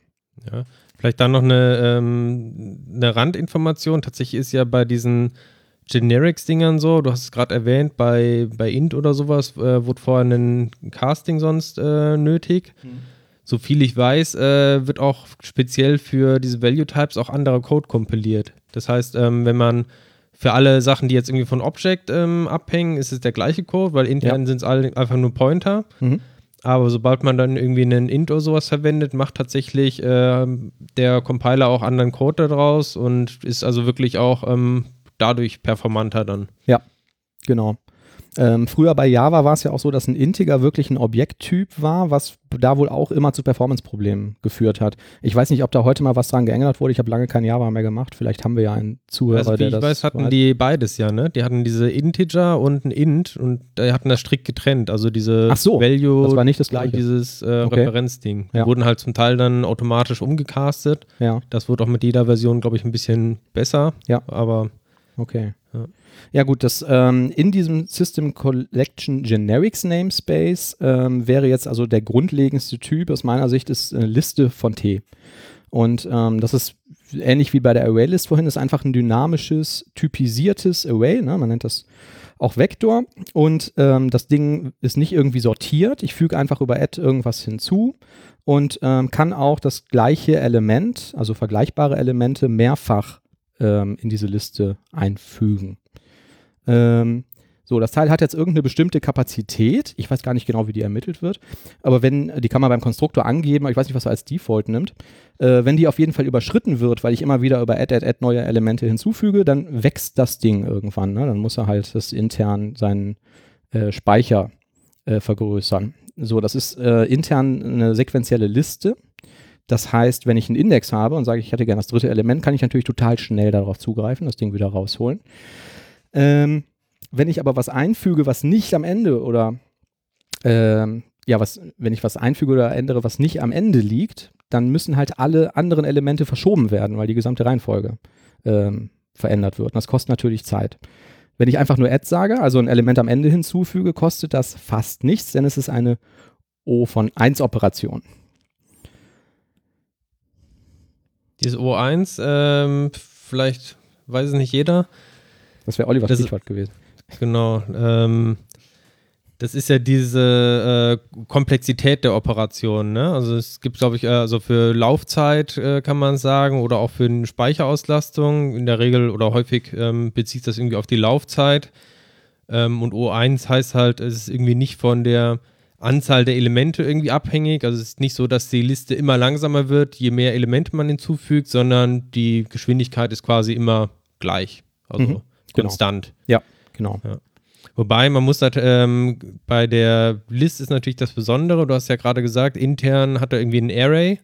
Ja, Vielleicht dann noch eine, ähm, eine Randinformation. Tatsächlich ist ja bei diesen Generics-Dingern so, du hast es gerade erwähnt, bei, bei Int oder sowas äh, wurde vorher ein Casting sonst äh, nötig. Mhm. So viel ich weiß, äh, wird auch speziell für diese Value-Types auch anderer Code kompiliert. Das heißt, ähm, wenn man für alle Sachen, die jetzt irgendwie von Object ähm, abhängen, ist es der gleiche Code, weil intern ja. sind es einfach nur Pointer. Mhm. Aber sobald man dann irgendwie einen int oder sowas verwendet, macht tatsächlich äh, der Compiler auch anderen Code daraus und ist also wirklich auch ähm, dadurch performanter dann. Ja, genau. Ähm, früher bei Java war es ja auch so, dass ein Integer wirklich ein Objekttyp war, was da wohl auch immer zu Performance-Problemen geführt hat. Ich weiß nicht, ob da heute mal was dran geändert wurde. Ich habe lange kein Java mehr gemacht. Vielleicht haben wir ja einen Zuhörer, also, wie der ich das weiß, hatten weiß. die beides ja, ne? Die hatten diese Integer und ein Int und die hatten das strikt getrennt. Also diese Ach so, Value das war nicht das gleiche. dieses äh, okay. Referenzding. Die ja. wurden halt zum Teil dann automatisch umgecastet. Ja. Das wurde auch mit jeder Version, glaube ich, ein bisschen besser. Ja. Aber Okay. Ja, ja gut, das ähm, in diesem System Collection Generics Namespace ähm, wäre jetzt also der grundlegendste Typ aus meiner Sicht ist eine Liste von T. Und ähm, das ist ähnlich wie bei der Array-List vorhin, ist einfach ein dynamisches, typisiertes Array. Ne? Man nennt das auch Vektor. Und ähm, das Ding ist nicht irgendwie sortiert. Ich füge einfach über Add irgendwas hinzu und ähm, kann auch das gleiche Element, also vergleichbare Elemente, mehrfach ähm, in diese Liste einfügen. Ähm, so, das Teil hat jetzt irgendeine bestimmte Kapazität. Ich weiß gar nicht genau, wie die ermittelt wird. Aber wenn, die kann man beim Konstruktor angeben, ich weiß nicht, was er als Default nimmt. Äh, wenn die auf jeden Fall überschritten wird, weil ich immer wieder über Add, Add, Add neue Elemente hinzufüge, dann wächst das Ding irgendwann. Ne? Dann muss er halt das intern seinen äh, Speicher äh, vergrößern. So, das ist äh, intern eine sequentielle Liste. Das heißt, wenn ich einen Index habe und sage, ich hätte gerne das dritte Element, kann ich natürlich total schnell darauf zugreifen, das Ding wieder rausholen. Ähm, wenn ich aber was einfüge, was nicht am Ende oder ähm, ja, was, wenn ich was einfüge oder ändere, was nicht am Ende liegt, dann müssen halt alle anderen Elemente verschoben werden, weil die gesamte Reihenfolge ähm, verändert wird. Und das kostet natürlich Zeit. Wenn ich einfach nur add sage, also ein Element am Ende hinzufüge, kostet das fast nichts, denn es ist eine O von 1 Operation. Dieses O1, ähm, vielleicht weiß es nicht jeder. Das wäre ist- Stichwort gewesen. Genau. Ähm, das ist ja diese äh, Komplexität der Operation. Ne? Also es gibt, glaube ich, äh, also für Laufzeit äh, kann man sagen oder auch für eine Speicherauslastung. In der Regel oder häufig ähm, bezieht das irgendwie auf die Laufzeit. Ähm, und O1 heißt halt, es ist irgendwie nicht von der Anzahl der Elemente irgendwie abhängig. Also es ist nicht so, dass die Liste immer langsamer wird, je mehr Elemente man hinzufügt, sondern die Geschwindigkeit ist quasi immer gleich. Also Mhm, genau. konstant. Genau. Wobei, man muss halt, ähm, bei der List ist natürlich das Besondere, du hast ja gerade gesagt, intern hat er irgendwie ein Array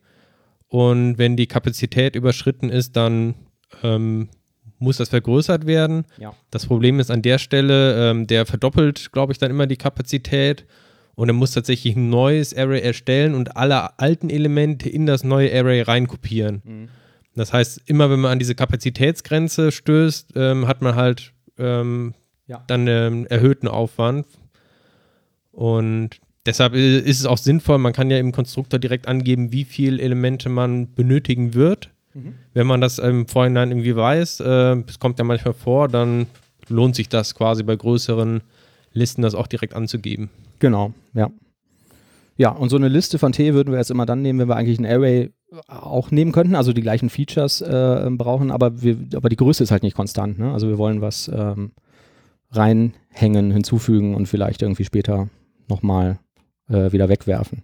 und wenn die Kapazität überschritten ist, dann ähm, muss das vergrößert werden. Ja. Das Problem ist an der Stelle, ähm, der verdoppelt, glaube ich, dann immer die Kapazität und er muss tatsächlich ein neues Array erstellen und alle alten Elemente in das neue Array reinkopieren. Das heißt, immer wenn man an diese Kapazitätsgrenze stößt, ähm, hat man halt ähm, Ja. dann ähm, erhöhten Aufwand. Und deshalb i- ist es auch sinnvoll, man kann ja im Konstruktor direkt angeben, wie viele Elemente man benötigen wird. Wenn man das im Vorhinein irgendwie weiß, äh, es kommt ja manchmal vor, dann lohnt sich das quasi bei größeren Listen das auch direkt anzugeben. Genau, ja. Ja, und so eine Liste von T würden wir jetzt immer dann nehmen, wenn wir eigentlich ein Array auch nehmen könnten, also die gleichen Features äh, brauchen, aber, wir, aber die Größe ist halt nicht konstant. Ne? Also wir wollen was ähm, reinhängen, hinzufügen und vielleicht irgendwie später nochmal äh, wieder wegwerfen.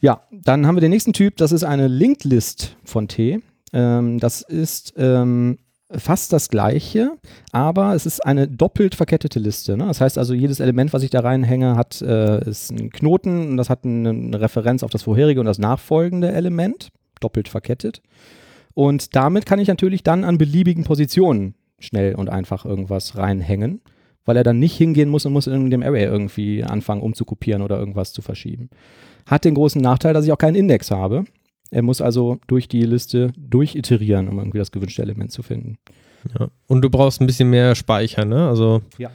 Ja, dann haben wir den nächsten Typ, das ist eine Linked List von T. Ähm, das ist ähm, fast das gleiche, aber es ist eine doppelt verkettete Liste. Ne? Das heißt also, jedes Element, was ich da reinhänge, hat äh, ist ein Knoten und das hat eine, Referenz auf das vorherige und das nachfolgende Element, doppelt verkettet. Und damit kann ich natürlich dann an beliebigen Positionen schnell und einfach irgendwas reinhängen, weil er dann nicht hingehen muss und muss in dem Array irgendwie anfangen umzukopieren oder irgendwas zu verschieben. Hat den großen Nachteil, dass ich auch keinen Index habe. Er muss also durch die Liste durchiterieren, um irgendwie das gewünschte Element zu finden. Ja. Und du brauchst ein bisschen mehr Speicher, ne? Also, Ja.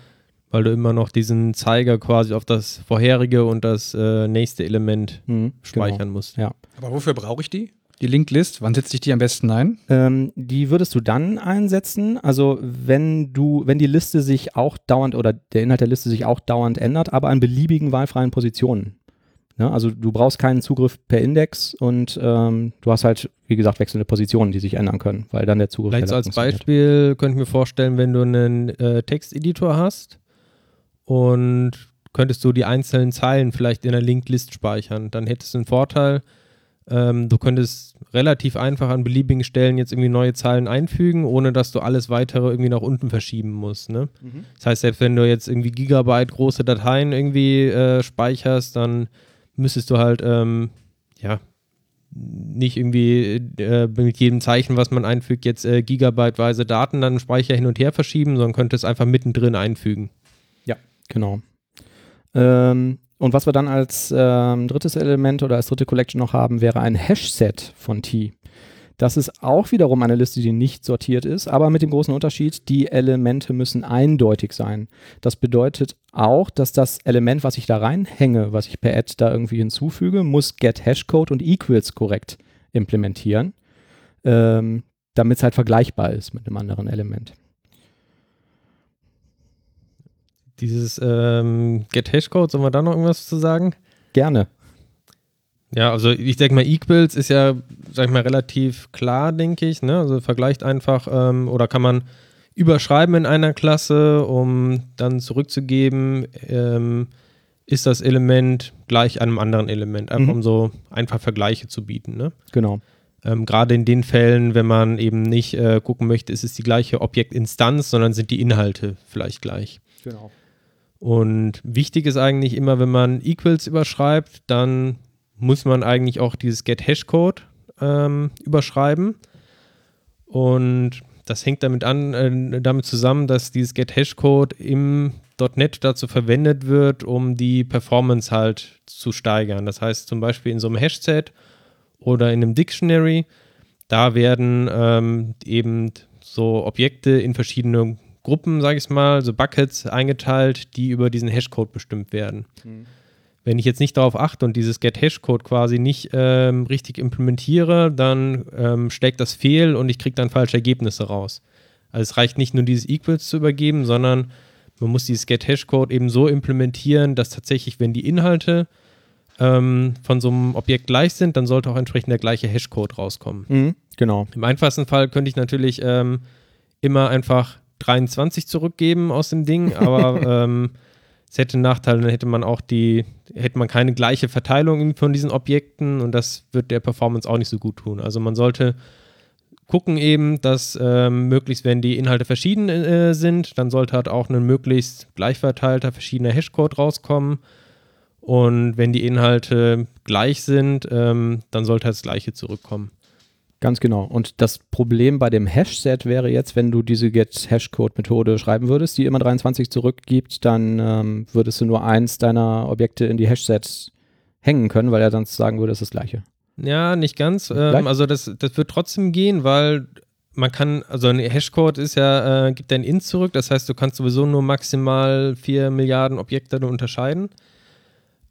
weil du immer noch diesen Zeiger quasi auf das vorherige und das äh, nächste Element Mhm, speichern musst. Ja. Aber wofür brauche ich die? Die Linked List, wann setze ich die am besten ein? Ähm, die würdest du dann einsetzen, also wenn du, wenn die Liste sich auch dauernd oder der Inhalt der Liste sich auch dauernd ändert, aber an beliebigen wahlfreien Positionen. Ne? Also du brauchst keinen Zugriff per Index und ähm, du hast halt, wie gesagt, wechselnde Positionen, die sich ändern können, weil dann der Zugriff Vielleicht so als. Beispiel könnte ich mir vorstellen, wenn du einen äh, Texteditor hast und könntest du die einzelnen Zeilen vielleicht in einer Linked List speichern, dann hättest du einen Vorteil. Ähm, du könntest relativ einfach an beliebigen Stellen jetzt irgendwie neue Zeilen einfügen, ohne dass du alles weitere irgendwie nach unten verschieben musst. Ne? Mhm. Das heißt, selbst wenn du jetzt irgendwie Gigabyte große Dateien irgendwie äh, speicherst, dann müsstest du halt ähm, ja nicht irgendwie äh, mit jedem Zeichen, was man einfügt, jetzt äh, gigabyteweise Daten dann im Speicher hin und her verschieben, sondern könnte es einfach mittendrin einfügen. Genau. Ähm, und was wir dann als ähm, drittes Element oder als dritte Collection noch haben, wäre ein Hash-Set von T. Das ist auch wiederum eine Liste, die nicht sortiert ist, aber mit dem großen Unterschied, die Elemente müssen eindeutig sein. Das bedeutet auch, dass das Element, was ich da reinhänge, was ich per Add da irgendwie hinzufüge, muss get Hashcode und Equals korrekt implementieren, ähm, damit es halt vergleichbar ist mit einem anderen Element. Dieses ähm, Get Hashcode, sollen wir da noch irgendwas zu sagen? Gerne. Ja, also ich denke mal, Equals ist ja, sag ich mal, relativ klar, denke ich. Ne? Also vergleicht einfach ähm, oder kann man überschreiben in einer Klasse, um dann zurückzugeben, ähm, ist das Element gleich einem anderen Element, einfach Mhm. um so einfach Vergleiche zu bieten. Ne? Genau. Ähm, Gerade in den Fällen, wenn man eben nicht äh, gucken möchte, ist es die gleiche Objektinstanz, sondern sind die Inhalte vielleicht gleich. Genau. Und wichtig ist eigentlich immer, wenn man Equals überschreibt, dann muss man eigentlich auch dieses Get Hashcode ähm, überschreiben. Und das hängt damit an, äh, damit zusammen, dass dieses Get Hashcode im .NET dazu verwendet wird, um die Performance halt zu steigern. Das heißt zum Beispiel in so einem Hashset oder in einem Dictionary, da werden ähm, eben so Objekte in verschiedene Gruppen, sage ich mal, so Buckets eingeteilt, die über diesen Hashcode bestimmt werden. Wenn ich jetzt nicht darauf achte und dieses Get-Hash-Code quasi nicht ähm, richtig implementiere, dann ähm, schlägt das fehl und ich kriege dann falsche Ergebnisse raus. Also es reicht nicht nur dieses Equals zu übergeben, sondern man muss dieses Get-Hash-Code eben so implementieren, dass tatsächlich, wenn die Inhalte ähm, von so einem Objekt gleich sind, dann sollte auch entsprechend der gleiche Hashcode rauskommen. Mhm, genau. Im einfachsten Fall könnte ich natürlich ähm, immer einfach 23 zurückgeben aus dem Ding, aber (laughs) ähm, es hätte einen Nachteil, dann hätte man auch die, hätte man keine gleiche Verteilung von diesen Objekten und das wird der Performance auch nicht so gut tun. Also man sollte gucken eben, dass ähm, möglichst, wenn die Inhalte verschieden äh, sind, dann sollte halt auch ein möglichst gleich verteilter verschiedener Hashcode rauskommen. Und wenn die Inhalte gleich sind, ähm, dann sollte halt das gleiche zurückkommen. Ganz genau. Und das Problem bei dem Hash-Set wäre jetzt, wenn du diese Get-Hashcode-Methode schreiben würdest, die immer 23 zurückgibt, dann ähm, würdest du nur eins deiner Objekte in die Hash-Set hängen können, weil er dann sagen würde, es ist das gleiche. Ja, nicht ganz. Ähm, also das, das wird trotzdem gehen, weil man kann, also ein Hashcode ist ja, äh, gibt ein Int zurück, das heißt, du kannst sowieso nur maximal 4 Milliarden Objekte unterscheiden.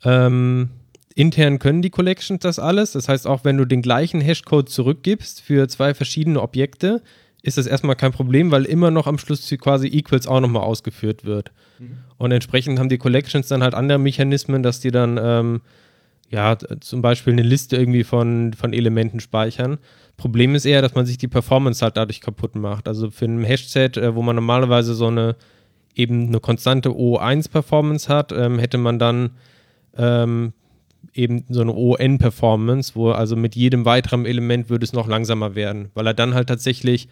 Ähm, intern können die Collections das alles. Das heißt, auch wenn du den gleichen Hashcode zurückgibst für zwei verschiedene Objekte, ist das erstmal kein Problem, weil immer noch am Schluss quasi Equals auch nochmal ausgeführt wird. Mhm. Und entsprechend haben die Collections dann halt andere Mechanismen, dass die dann ähm, ja zum Beispiel eine Liste irgendwie von, von Elementen speichern. Problem ist eher, dass man sich die Performance halt dadurch kaputt macht. Also für ein Hashset, äh, wo man normalerweise so eine eben eine konstante O1-Performance hat, ähm, hätte man dann ähm, eben so eine ON-Performance, wo also mit jedem weiteren Element würde es noch langsamer werden, weil er dann halt tatsächlich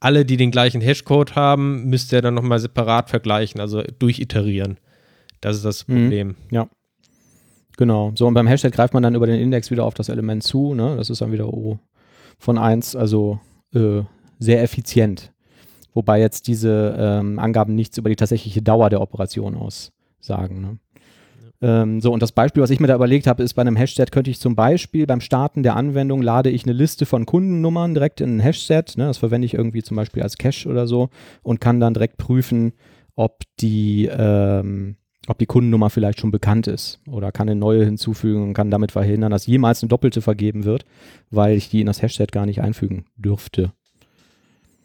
alle, die den gleichen Hashcode haben, müsste er dann nochmal separat vergleichen, also durchiterieren. Das ist das mhm. Problem. Mhm, ja. Genau. So, und beim Hashtag greift man dann über den Index wieder auf das Element zu, ne? Das ist dann wieder O von 1, also äh, sehr effizient. Wobei jetzt diese ähm, Angaben nichts über die tatsächliche Dauer der Operation aussagen. Ne? Ähm, so, und das Beispiel, was ich mir da überlegt habe, ist bei einem Hashset könnte ich zum Beispiel beim Starten der Anwendung lade ich eine Liste von Kundennummern direkt in ein Hashset. Ne, das verwende ich irgendwie zum Beispiel als Cache oder so und kann dann direkt prüfen, ob die, ähm, ob die Kundennummer vielleicht schon bekannt ist oder kann eine neue hinzufügen und kann damit verhindern, dass jemals eine doppelte vergeben wird, weil ich die in das Hashset gar nicht einfügen dürfte.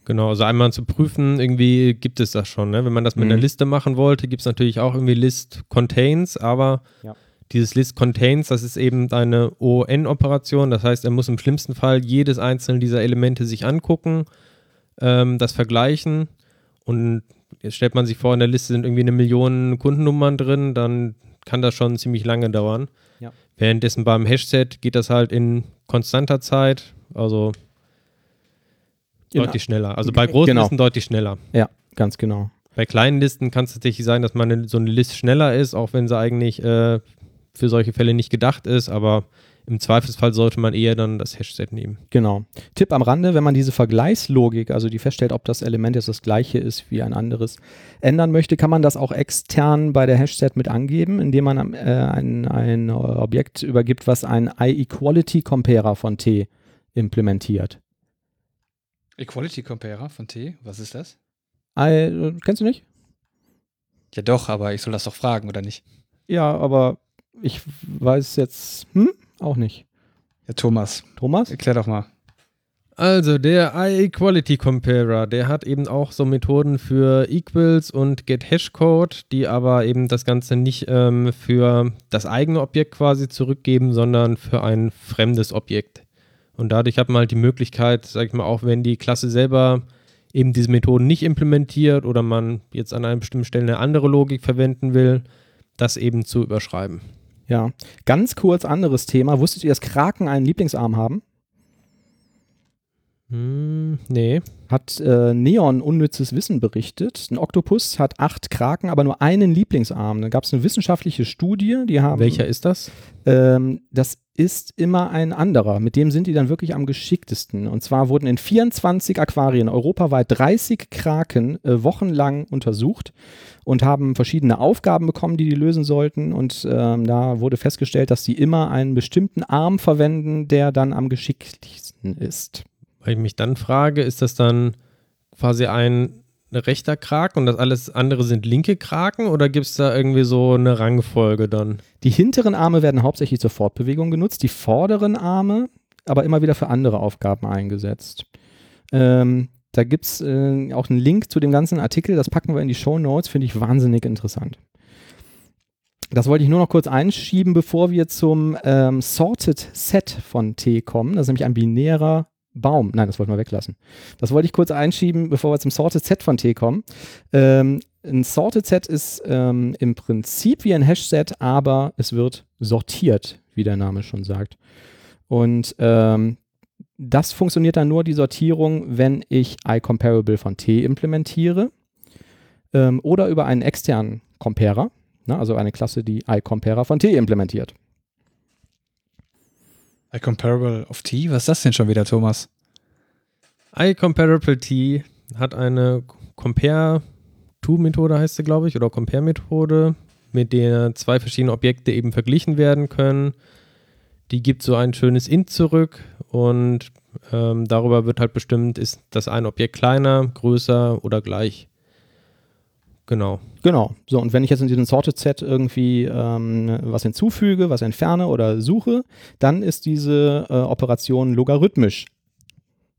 Genau, also einmal zu prüfen, irgendwie gibt es das schon. Ne? Wenn man das mit mhm. einer Liste machen wollte, gibt es natürlich auch irgendwie List Contains, aber ja. dieses List Contains, das ist eben eine ON-Operation. Das heißt, er muss im schlimmsten Fall jedes einzelne dieser Elemente sich angucken, ähm, das vergleichen und jetzt stellt man sich vor, in der Liste sind irgendwie eine Million Kundennummern drin, dann kann das schon ziemlich lange dauern. Ja. Währenddessen beim Hashset geht das halt in konstanter Zeit, also. Deutlich schneller. Also bei großen genau. Listen deutlich schneller. Ja, ganz genau. Bei kleinen Listen kann es tatsächlich sein, dass man so eine Liste schneller ist, auch wenn sie eigentlich äh, für solche Fälle nicht gedacht ist, aber im Zweifelsfall sollte man eher dann das Hashset nehmen. Genau. Tipp am Rande, wenn man diese Vergleichslogik, also die feststellt, ob das Element jetzt das gleiche ist wie ein anderes, ändern möchte, kann man das auch extern bei der Hashset mit angeben, indem man äh, ein, ein Objekt übergibt, was ein I-Equality-Comparer von T implementiert. Equality Comparer von T, was ist das? I, kennst du nicht? Ja doch, aber ich soll das doch fragen, oder nicht? Ja, aber ich weiß jetzt, hm, auch nicht. Ja, Thomas. Thomas? Erklär doch mal. Also der iEquality Comparer, der hat eben auch so Methoden für Equals und GetHashCode, die aber eben das Ganze nicht ähm, für das eigene Objekt quasi zurückgeben, sondern für ein fremdes Objekt. Und dadurch hat man halt die Möglichkeit, sag ich mal, auch wenn die Klasse selber eben diese Methoden nicht implementiert oder man jetzt an einer bestimmten Stelle eine andere Logik verwenden will, das eben zu überschreiben. Ja, ganz kurz anderes Thema. Wusstet ihr, dass Kraken einen Lieblingsarm haben? Hm, nee. Hat äh, Neon unnützes Wissen berichtet. Ein Oktopus hat acht Kraken, aber nur einen Lieblingsarm. Da gab es eine wissenschaftliche Studie, die haben. Welcher ist das? Ähm, das ist immer ein anderer. Mit dem sind die dann wirklich am geschicktesten. Und zwar wurden in 24 Aquarien europaweit 30 Kraken äh, wochenlang untersucht und haben verschiedene Aufgaben bekommen, die die lösen sollten. Und ähm, da wurde festgestellt, dass sie immer einen bestimmten Arm verwenden, der dann am geschicktesten ist. Weil ich mich dann frage, ist das dann quasi ein rechter Kraken und das alles andere sind linke Kraken oder gibt es da irgendwie so eine Rangfolge dann? Die hinteren Arme werden hauptsächlich zur Fortbewegung genutzt, die vorderen Arme aber immer wieder für andere Aufgaben eingesetzt. Ähm, da gibt es äh, auch einen Link zu dem ganzen Artikel, das packen wir in die Show Notes, finde ich wahnsinnig interessant. Das wollte ich nur noch kurz einschieben, bevor wir zum ähm, Sorted Set von T kommen. Das ist nämlich ein binärer Baum. Nein, das wollten wir weglassen. Das wollte ich kurz einschieben, bevor wir zum Sorted Set von T kommen. Ähm, ein Sorted Set ist ähm, im Prinzip wie ein Hash-Set, aber es wird sortiert, wie der Name schon sagt. Und ähm, das funktioniert dann nur, die Sortierung, wenn ich iComparable von T implementiere ähm, oder über einen externen Comparer, ne, also eine Klasse, die iComparer von T implementiert. iComparable of T? Was ist das denn schon wieder, Thomas? iComparable T hat eine Compare-To-Methode, heißt sie, glaube ich, oder Compare-Methode, mit der zwei verschiedene Objekte eben verglichen werden können. Die gibt so ein schönes Int zurück und ähm, darüber wird halt bestimmt, ist das ein Objekt kleiner, größer oder gleich. Genau. Genau. So, und wenn ich jetzt in diesem Sorted Set irgendwie ähm, was hinzufüge, was entferne oder suche, dann ist diese äh, Operation logarithmisch.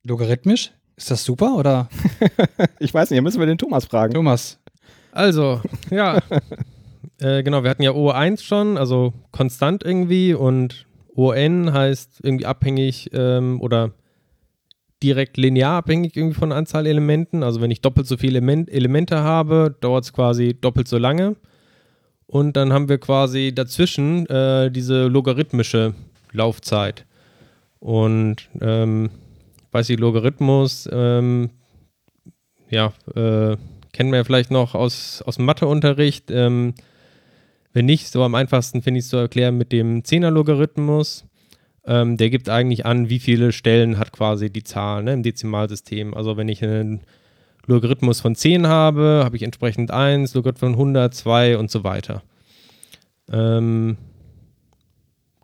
Logarithmisch? Ist das super oder? (laughs) ich weiß nicht, hier müssen wir den Thomas fragen. Thomas. Also, ja. (laughs) äh, genau, wir hatten ja O1 schon, also konstant irgendwie und ON heißt irgendwie abhängig ähm, oder direkt linear abhängig irgendwie von Anzahl Elementen. Also wenn ich doppelt so viele Element Elemente habe, dauert es quasi doppelt so lange. Und dann haben wir quasi dazwischen äh, diese logarithmische Laufzeit. Und ähm, weiß ich, Logarithmus, ähm, ja, äh, kennen wir ja vielleicht noch aus, aus dem Matheunterricht. Ähm, wenn nicht, so am einfachsten finde ich es zu erklären mit dem Zehner-Logarithmus. Ähm, der gibt eigentlich an, wie viele Stellen hat quasi die Zahl ne, im Dezimalsystem. Also wenn ich einen Logarithmus von 10 habe, habe ich entsprechend 1, Logarithmus von 100, 2 und so weiter. Ähm,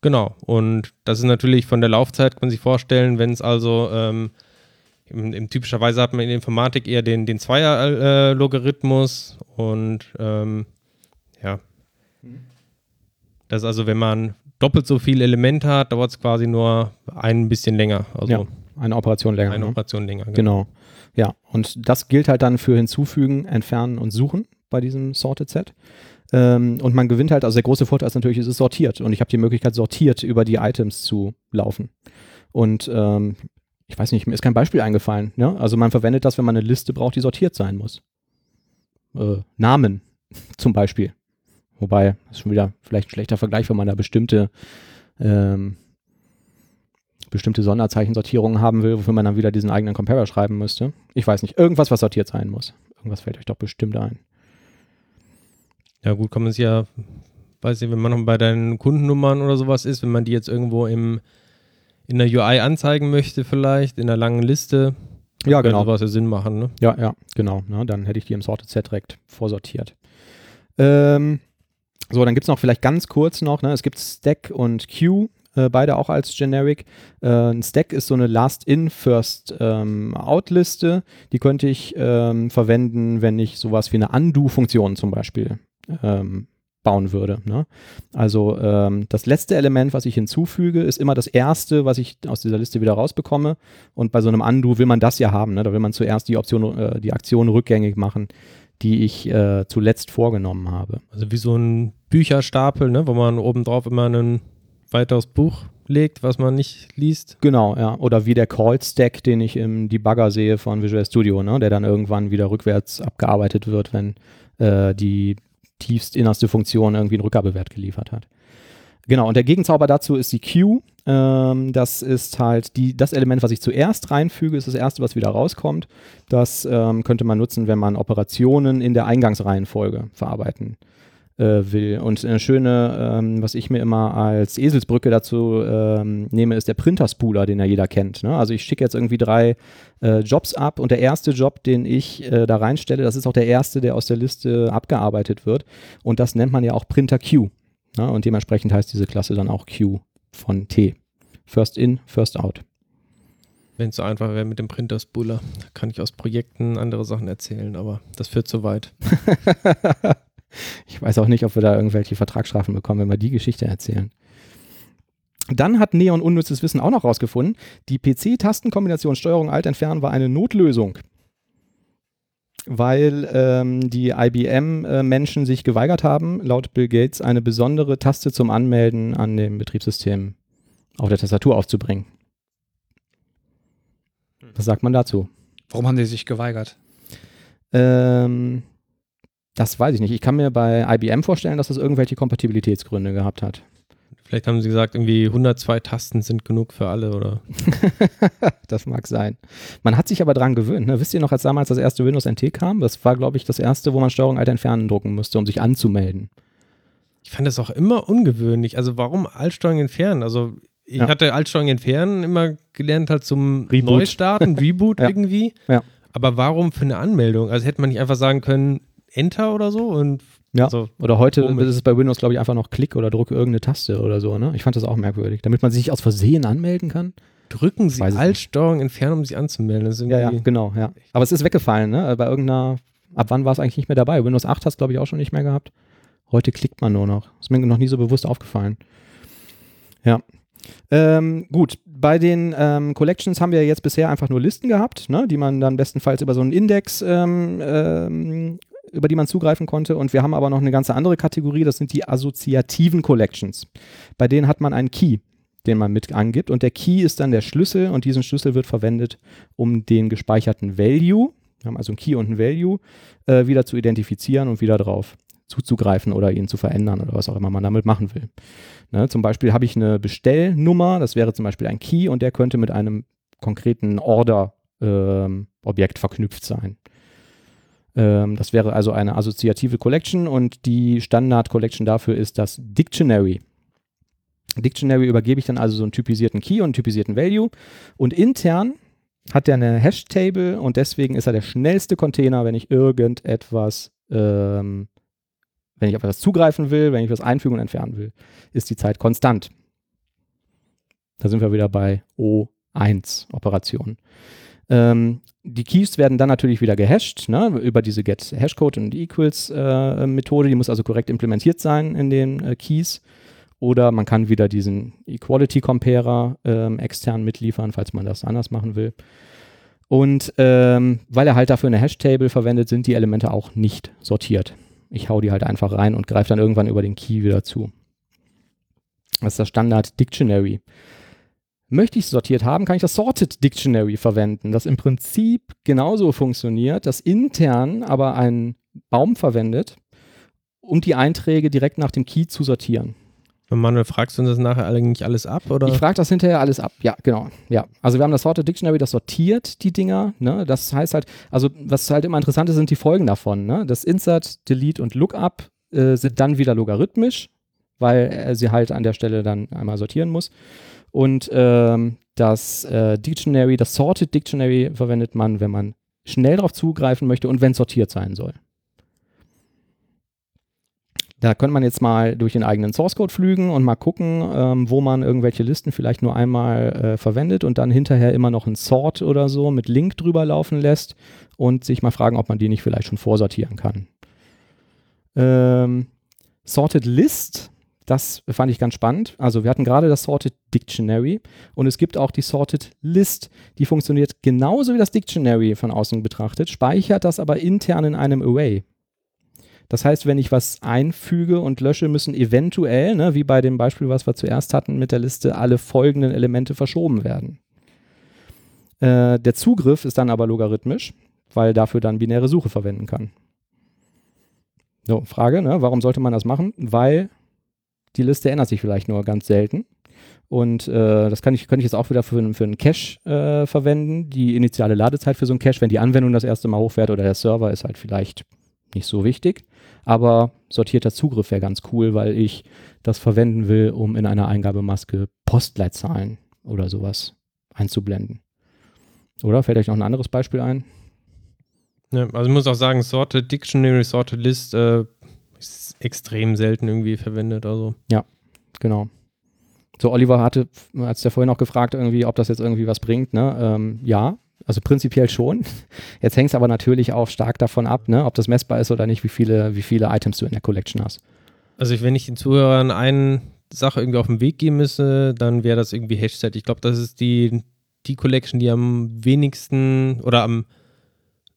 genau, und das ist natürlich von der Laufzeit, kann man sich vorstellen, wenn es also ähm, im, im, typischerweise hat man in der Informatik eher den, den Zweier-Logarithmus äh, und ähm, ja. Das ist also, wenn man doppelt so viele Elemente hat, dauert es quasi nur ein bisschen länger. Also ja, eine Operation länger. Eine ne? Operation länger. Genau. genau. Ja, und das gilt halt dann für Hinzufügen, Entfernen und Suchen bei diesem Sorted Set. Ähm, und man gewinnt halt, also der große Vorteil ist natürlich, es ist sortiert und ich habe die Möglichkeit, sortiert über die Items zu laufen. Und ähm, ich weiß nicht, mir ist kein Beispiel eingefallen. Ne? Also man verwendet das, wenn man eine Liste braucht, die sortiert sein muss. Äh, Namen (laughs) zum Beispiel. Wobei, das ist schon wieder vielleicht ein schlechter Vergleich, wenn man da bestimmte, ähm, bestimmte Sonderzeichensortierungen haben will, wofür man dann wieder diesen eigenen Comparer schreiben müsste. Ich weiß nicht. Irgendwas, was sortiert sein muss. Irgendwas fällt euch doch bestimmt ein. Ja, gut, kann man sich ja, weiß ich, wenn man noch bei deinen Kundennummern oder sowas ist, wenn man die jetzt irgendwo im, in der UI anzeigen möchte, vielleicht, in einer langen Liste. Ja, genau. sowas ja Sinn machen, ne? Ja, ja, genau. Ne? Dann hätte ich die im Sorted Set direkt vorsortiert. Ähm, so, dann gibt es noch vielleicht ganz kurz noch, ne, es gibt Stack und Queue, äh, beide auch als Generic. Äh, ein Stack ist so eine Last-in, First-out-Liste. Ähm, die könnte ich ähm, verwenden, wenn ich sowas wie eine Undo-Funktion zum Beispiel ähm, bauen würde. Ne? Also ähm, das letzte Element, was ich hinzufüge, ist immer das erste, was ich aus dieser Liste wieder rausbekomme. Und bei so einem Undo will man das ja haben. Ne? Da will man zuerst die Option, äh, die Aktion rückgängig machen, die ich äh, zuletzt vorgenommen habe. Also wie so ein Bücherstapel, ne, wo man obendrauf immer ein weiteres Buch legt, was man nicht liest. Genau, ja. Oder wie der Call-Stack, den ich im Debugger sehe von Visual Studio, ne, der dann irgendwann wieder rückwärts abgearbeitet wird, wenn äh, die tiefst innerste Funktion irgendwie einen Rückgabewert geliefert hat. Genau, und der Gegenzauber dazu ist die Queue. Ähm, das ist halt die, das Element, was ich zuerst reinfüge, ist das erste, was wieder rauskommt. Das ähm, könnte man nutzen, wenn man Operationen in der Eingangsreihenfolge verarbeiten will. Und eine schöne, ähm, was ich mir immer als Eselsbrücke dazu ähm, nehme, ist der Printerspooler, den ja jeder kennt. Ne? Also ich schicke jetzt irgendwie drei äh, Jobs ab und der erste Job, den ich äh, da reinstelle, das ist auch der erste, der aus der Liste abgearbeitet wird. Und das nennt man ja auch Printer Queue. Ne? Und dementsprechend heißt diese Klasse dann auch Queue von T. First in, first out. Wenn es so einfach wäre mit dem Printer-Spooler, kann ich aus Projekten andere Sachen erzählen, aber das führt zu weit. (laughs) ich weiß auch nicht, ob wir da irgendwelche Vertragsstrafen bekommen, wenn wir die Geschichte erzählen. Dann hat Neon unnützes Wissen auch noch rausgefunden, die PC-Tastenkombination Steuerung Alt entfernen war eine Notlösung. Weil ähm, die IBM-Menschen äh, sich geweigert haben, laut Bill Gates eine besondere Taste zum Anmelden an dem Betriebssystem auf der Tastatur aufzubringen. Was sagt man dazu? Warum haben die sich geweigert? Ähm, das weiß ich nicht. Ich kann mir bei IBM vorstellen, dass das irgendwelche Kompatibilitätsgründe gehabt hat. Vielleicht haben sie gesagt, irgendwie 102 Tasten sind genug für alle, oder? (laughs) das mag sein. Man hat sich aber dran gewöhnt. Ne? Wisst ihr noch, als damals das erste Windows NT kam? Das war, glaube ich, das erste, wo man Steuerung Alt entfernen drucken musste, um sich anzumelden. Ich fand das auch immer ungewöhnlich. Also warum Altsteuerung entfernen? Also ich ja. hatte Altsteuerung entfernen immer gelernt halt zum Reboot. Neustarten, Reboot (laughs) ja. irgendwie. Ja. Aber warum für eine Anmeldung? Also hätte man nicht einfach sagen können, Enter oder so und ja, also, oder heute komisch. ist es bei Windows, glaube ich, einfach noch Klick oder drücke irgendeine Taste oder so. Ne? Ich fand das auch merkwürdig. Damit man sich aus Versehen anmelden kann. Drücken Sie Altsteuerung entfernen, um sich anzumelden. ja, ja, genau, ja. Aber es ist weggefallen, ne? Bei irgendeiner, ab wann war es eigentlich nicht mehr dabei? Windows 8 hast du, glaube ich, auch schon nicht mehr gehabt. Heute klickt man nur noch. Ist mir noch nie so bewusst aufgefallen. Ja. Ähm, gut, bei den ähm, Collections haben wir jetzt bisher einfach nur Listen gehabt, ne, die man dann bestenfalls über so einen Index ähm, ähm über die man zugreifen konnte. Und wir haben aber noch eine ganze andere Kategorie, das sind die assoziativen Collections. Bei denen hat man einen Key, den man mit angibt. Und der Key ist dann der Schlüssel und diesen Schlüssel wird verwendet, um den gespeicherten Value, wir haben also einen Key und einen Value, äh, wieder zu identifizieren und wieder drauf zuzugreifen oder ihn zu verändern oder was auch immer man damit machen will. Ne, zum Beispiel habe ich eine Bestellnummer, das wäre zum Beispiel ein Key und der könnte mit einem konkreten Order-Objekt ähm, verknüpft sein. Ähm, das wäre also eine assoziative Collection und die Standard-Collection dafür ist das Dictionary. Dictionary übergebe ich dann also so einen typisierten Key und einen typisierten Value und intern hat der eine Hash-Table und deswegen ist er der schnellste Container, wenn ich irgendetwas, ähm, wenn ich auf etwas zugreifen will, wenn ich was einfügen und entfernen will, ist die Zeit konstant. Da sind wir wieder bei O1-Operationen. Ähm, die Keys werden dann natürlich wieder gehashed ne, über diese Get Hashcode und Equals äh, Methode. Die muss also korrekt implementiert sein in den äh, Keys. Oder man kann wieder diesen Equality Comparer ähm, extern mitliefern, falls man das anders machen will. Und ähm, weil er halt dafür eine Hash-Table verwendet, sind die Elemente auch nicht sortiert. Ich hau die halt einfach rein und greife dann irgendwann über den Key wieder zu. Das ist das Standard Dictionary. Möchte ich es sortiert haben, kann ich das Sorted Dictionary verwenden, das im Prinzip genauso funktioniert, das intern aber einen Baum verwendet, um die Einträge direkt nach dem Key zu sortieren. Und Manuel, fragst du das nachher eigentlich alles ab? Oder? Ich frage das hinterher alles ab, ja, genau. Ja. Also wir haben das Sorted Dictionary, das sortiert die Dinger. Ne? Das heißt halt, also was halt immer interessant ist, sind die Folgen davon. Ne? Das Insert, Delete und Lookup äh, sind dann wieder logarithmisch, weil er sie halt an der Stelle dann einmal sortieren muss. Und ähm, das äh, Dictionary, das Sorted Dictionary verwendet man, wenn man schnell darauf zugreifen möchte und wenn sortiert sein soll. Da könnte man jetzt mal durch den eigenen Source Code flügen und mal gucken, ähm, wo man irgendwelche Listen vielleicht nur einmal äh, verwendet und dann hinterher immer noch ein Sort oder so mit Link drüber laufen lässt und sich mal fragen, ob man die nicht vielleicht schon vorsortieren kann. Ähm, Sorted List das fand ich ganz spannend. Also wir hatten gerade das Sorted Dictionary und es gibt auch die Sorted List. Die funktioniert genauso wie das Dictionary von außen betrachtet, speichert das aber intern in einem Array. Das heißt, wenn ich was einfüge und lösche, müssen eventuell, ne, wie bei dem Beispiel, was wir zuerst hatten mit der Liste, alle folgenden Elemente verschoben werden. Äh, der Zugriff ist dann aber logarithmisch, weil dafür dann binäre Suche verwenden kann. So, Frage, ne, warum sollte man das machen? Weil die Liste ändert sich vielleicht nur ganz selten. Und äh, das kann ich, könnte ich jetzt auch wieder für, für einen Cache äh, verwenden. Die initiale Ladezeit für so einen Cache, wenn die Anwendung das erste Mal hochfährt oder der Server, ist halt vielleicht nicht so wichtig. Aber sortierter Zugriff wäre ganz cool, weil ich das verwenden will, um in einer Eingabemaske Postleitzahlen oder sowas einzublenden. Oder fällt euch noch ein anderes Beispiel ein? Ja, also ich muss auch sagen, Sorted Dictionary, Sorted List äh, extrem selten irgendwie verwendet. Also. Ja, genau. So, Oliver hatte, als der vorhin noch gefragt, irgendwie, ob das jetzt irgendwie was bringt, ne? Ähm, ja, also prinzipiell schon. (laughs) Jetzt hängt es aber natürlich auch stark davon ab, ne, ob das messbar ist oder nicht, wie viele, wie viele Items du in der Collection hast. Also ich, wenn ich den Zuhörern eine Sache irgendwie auf den Weg geben müsse, dann wäre das irgendwie Hashtag. Ich glaube, das ist die, die Collection, die am wenigsten oder am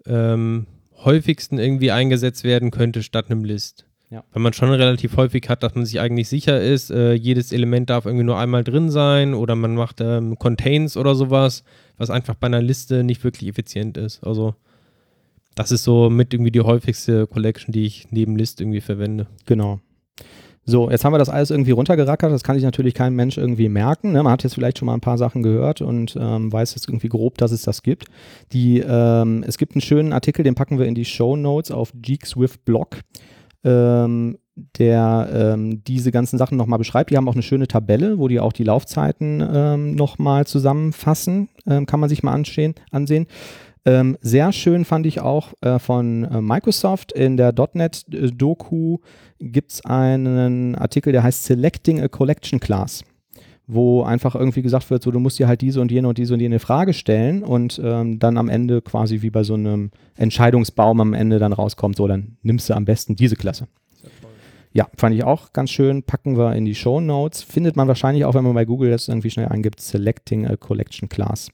ähm, häufigsten irgendwie eingesetzt werden könnte statt einem List. Ja. Weil man schon relativ häufig hat, dass man sich eigentlich sicher ist, äh, jedes Element darf irgendwie nur einmal drin sein oder man macht ähm, Contains oder sowas, was einfach bei einer Liste nicht wirklich effizient ist. Also das ist so mit irgendwie die häufigste Collection, die ich neben List irgendwie verwende. Genau. So, jetzt haben wir das alles irgendwie runtergerackert. Das kann sich natürlich kein Mensch irgendwie merken. Ne? Man hat jetzt vielleicht schon mal ein paar Sachen gehört und ähm, weiß jetzt irgendwie grob, dass es das gibt. Die, ähm, es gibt einen schönen Artikel, den packen wir in die Show Notes auf Geek Swift Blog, ähm, der ähm, diese ganzen Sachen nochmal beschreibt. Die haben auch eine schöne Tabelle, wo die auch die Laufzeiten ähm, nochmal zusammenfassen. Ähm, kann man sich mal ansehen. ansehen. Ähm, sehr schön fand ich auch äh, von äh, Microsoft in der .NET-Doku gibt es einen Artikel, der heißt Selecting a Collection Class, wo einfach irgendwie gesagt wird, so du musst dir halt diese und jene und diese und jene Frage stellen und ähm, dann am Ende quasi wie bei so einem Entscheidungsbaum am Ende dann rauskommt, so dann nimmst du am besten diese Klasse. Ja, fand ich auch ganz schön. Packen wir in die Show Notes. Findet man wahrscheinlich auch, wenn man bei Google das irgendwie schnell eingibt, Selecting a Collection Class.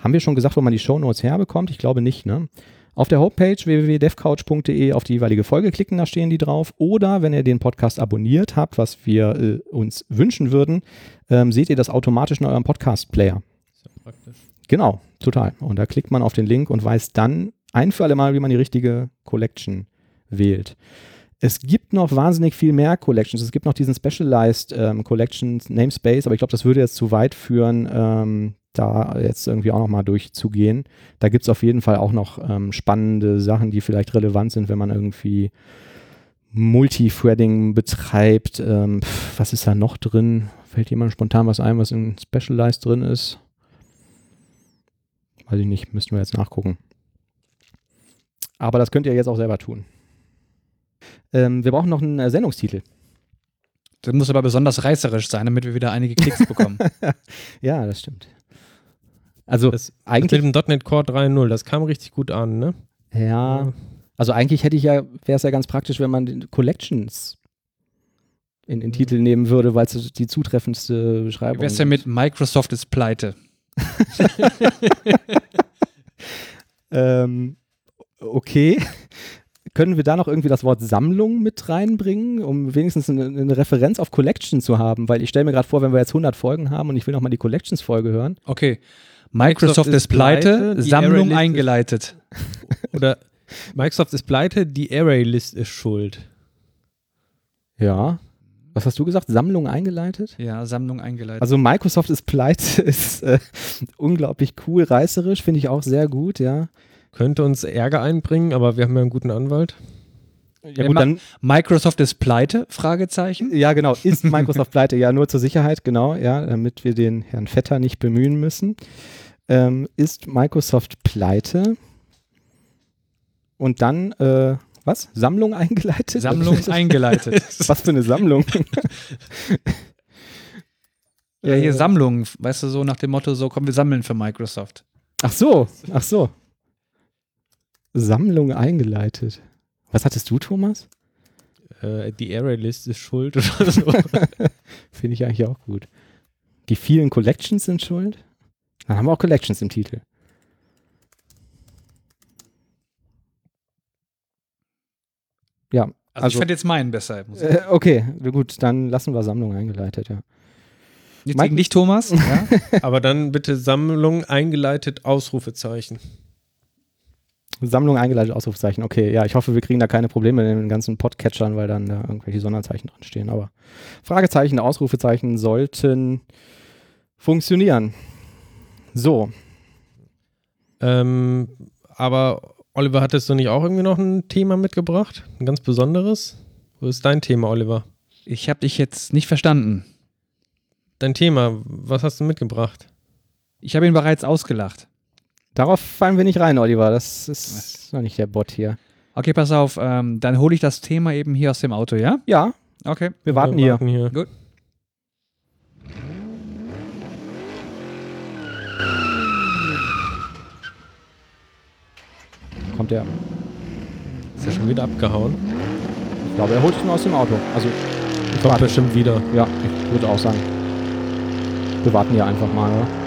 Haben wir schon gesagt, wo man die Show Notes herbekommt? Ich glaube nicht, ne? Auf der Homepage www.devcouch.de auf die jeweilige Folge klicken, da stehen die drauf. Oder wenn ihr den Podcast abonniert habt, was wir äh, uns wünschen würden, ähm, seht ihr das automatisch in eurem Podcast-Player. Ist ja praktisch. Genau, total. Und da klickt man auf den Link und weiß dann ein für alle Mal, wie man die richtige Collection wählt. Es gibt noch wahnsinnig viel mehr Collections. Es gibt noch diesen Specialized ähm, Collections Namespace, aber ich glaube, das würde jetzt zu weit führen, ähm, da jetzt irgendwie auch nochmal durchzugehen. Da gibt es auf jeden Fall auch noch ähm, spannende Sachen, die vielleicht relevant sind, wenn man irgendwie Multithreading betreibt. Ähm, was ist da noch drin? Fällt jemand spontan was ein, was in Specialized drin ist? Weiß ich nicht, müssten wir jetzt nachgucken. Aber das könnt ihr jetzt auch selber tun. Ähm, wir brauchen noch einen äh, Sendungstitel. Das muss aber besonders reißerisch sein, damit wir wieder einige Klicks bekommen. (laughs) Ja, das stimmt. Also Das, eigentlich, das mit dem .NET Core 3.0, das kam richtig gut an, ne? ja, also eigentlich hätte ich ja, wäre es ja ganz praktisch, wenn man den Collections in den Titel nehmen würde, weil es die zutreffendste Beschreibung Wie wär's denn mit Microsoft ist pleite? (laughs) Ähm, okay. Können wir da noch irgendwie das Wort Sammlung mit reinbringen, um wenigstens eine, eine Referenz auf Collection zu haben? Weil ich stelle mir gerade vor, wenn wir jetzt 100 Folgen haben und ich will noch mal die Collections-Folge hören. Okay. Microsoft, ist pleite, die Sammlung Array-List ist- eingeleitet. (laughs) Oder Microsoft ist pleite, die Array-List ist schuld. Ja. Was hast du gesagt? Sammlung eingeleitet? Ja, Sammlung eingeleitet. Also Microsoft ist pleite, (laughs) ist äh, unglaublich cool, reißerisch, finde ich auch sehr gut, ja. Könnte uns Ärger einbringen, aber wir haben ja einen guten Anwalt. Ja gut, dann, Microsoft ist pleite? Fragezeichen. ja genau, ist (laughs) Microsoft pleite, ja, nur zur Sicherheit, genau, ja, damit wir den Herrn Vetter nicht bemühen müssen. Ähm, ist Microsoft pleite? Und dann, äh, was? Sammlung eingeleitet? Sammlung (laughs) eingeleitet. Was für eine Sammlung? (laughs) Ja, hier Äh, Sammlung, weißt du, so nach dem Motto, so komm, wir sammeln für Microsoft. Ach so, ach so. Sammlung eingeleitet. Was hattest du, Thomas? Äh, die Array-List ist schuld oder so. (laughs) Finde ich eigentlich auch gut. Die vielen Collections sind schuld. Dann haben wir auch Collections im Titel. Ja, Also, ich Also- fand jetzt meinen besser. Muss ich- äh, okay, gut, dann lassen wir Sammlung eingeleitet, ja. Nichts Mike- gegen dich, Thomas. (laughs) Ja? aber dann bitte Sammlung eingeleitet, Ausrufezeichen. Sammlung eingeleitet, Ausrufezeichen. Okay, ja, ich hoffe, wir kriegen da keine Probleme in den ganzen Podcatchern, weil dann da irgendwelche Sonderzeichen drin stehen. Aber Fragezeichen, Ausrufezeichen sollten funktionieren. So, Ähm, aber Oliver, hattest du nicht auch irgendwie noch ein Thema mitgebracht? Ein ganz besonderes? Wo ist dein Thema, Oliver? Ich habe dich jetzt nicht verstanden. Dein Thema, was hast du mitgebracht? Ich habe ihn bereits ausgelacht. darauf fallen wir nicht rein, Oliver. Das ist noch nicht der Bot hier. Okay, pass auf, ähm, dann hole ich das Thema eben hier aus dem Auto, ja? Ja, Okay. wir warten hier. hier. Gut. Kommt er. Ist ja schon wieder abgehauen. Ich glaube, er holt nur aus dem Auto. Also, ich Kommt bestimmt wieder. Ja, ich würde auch sagen. Wir warten hier einfach mal, oder?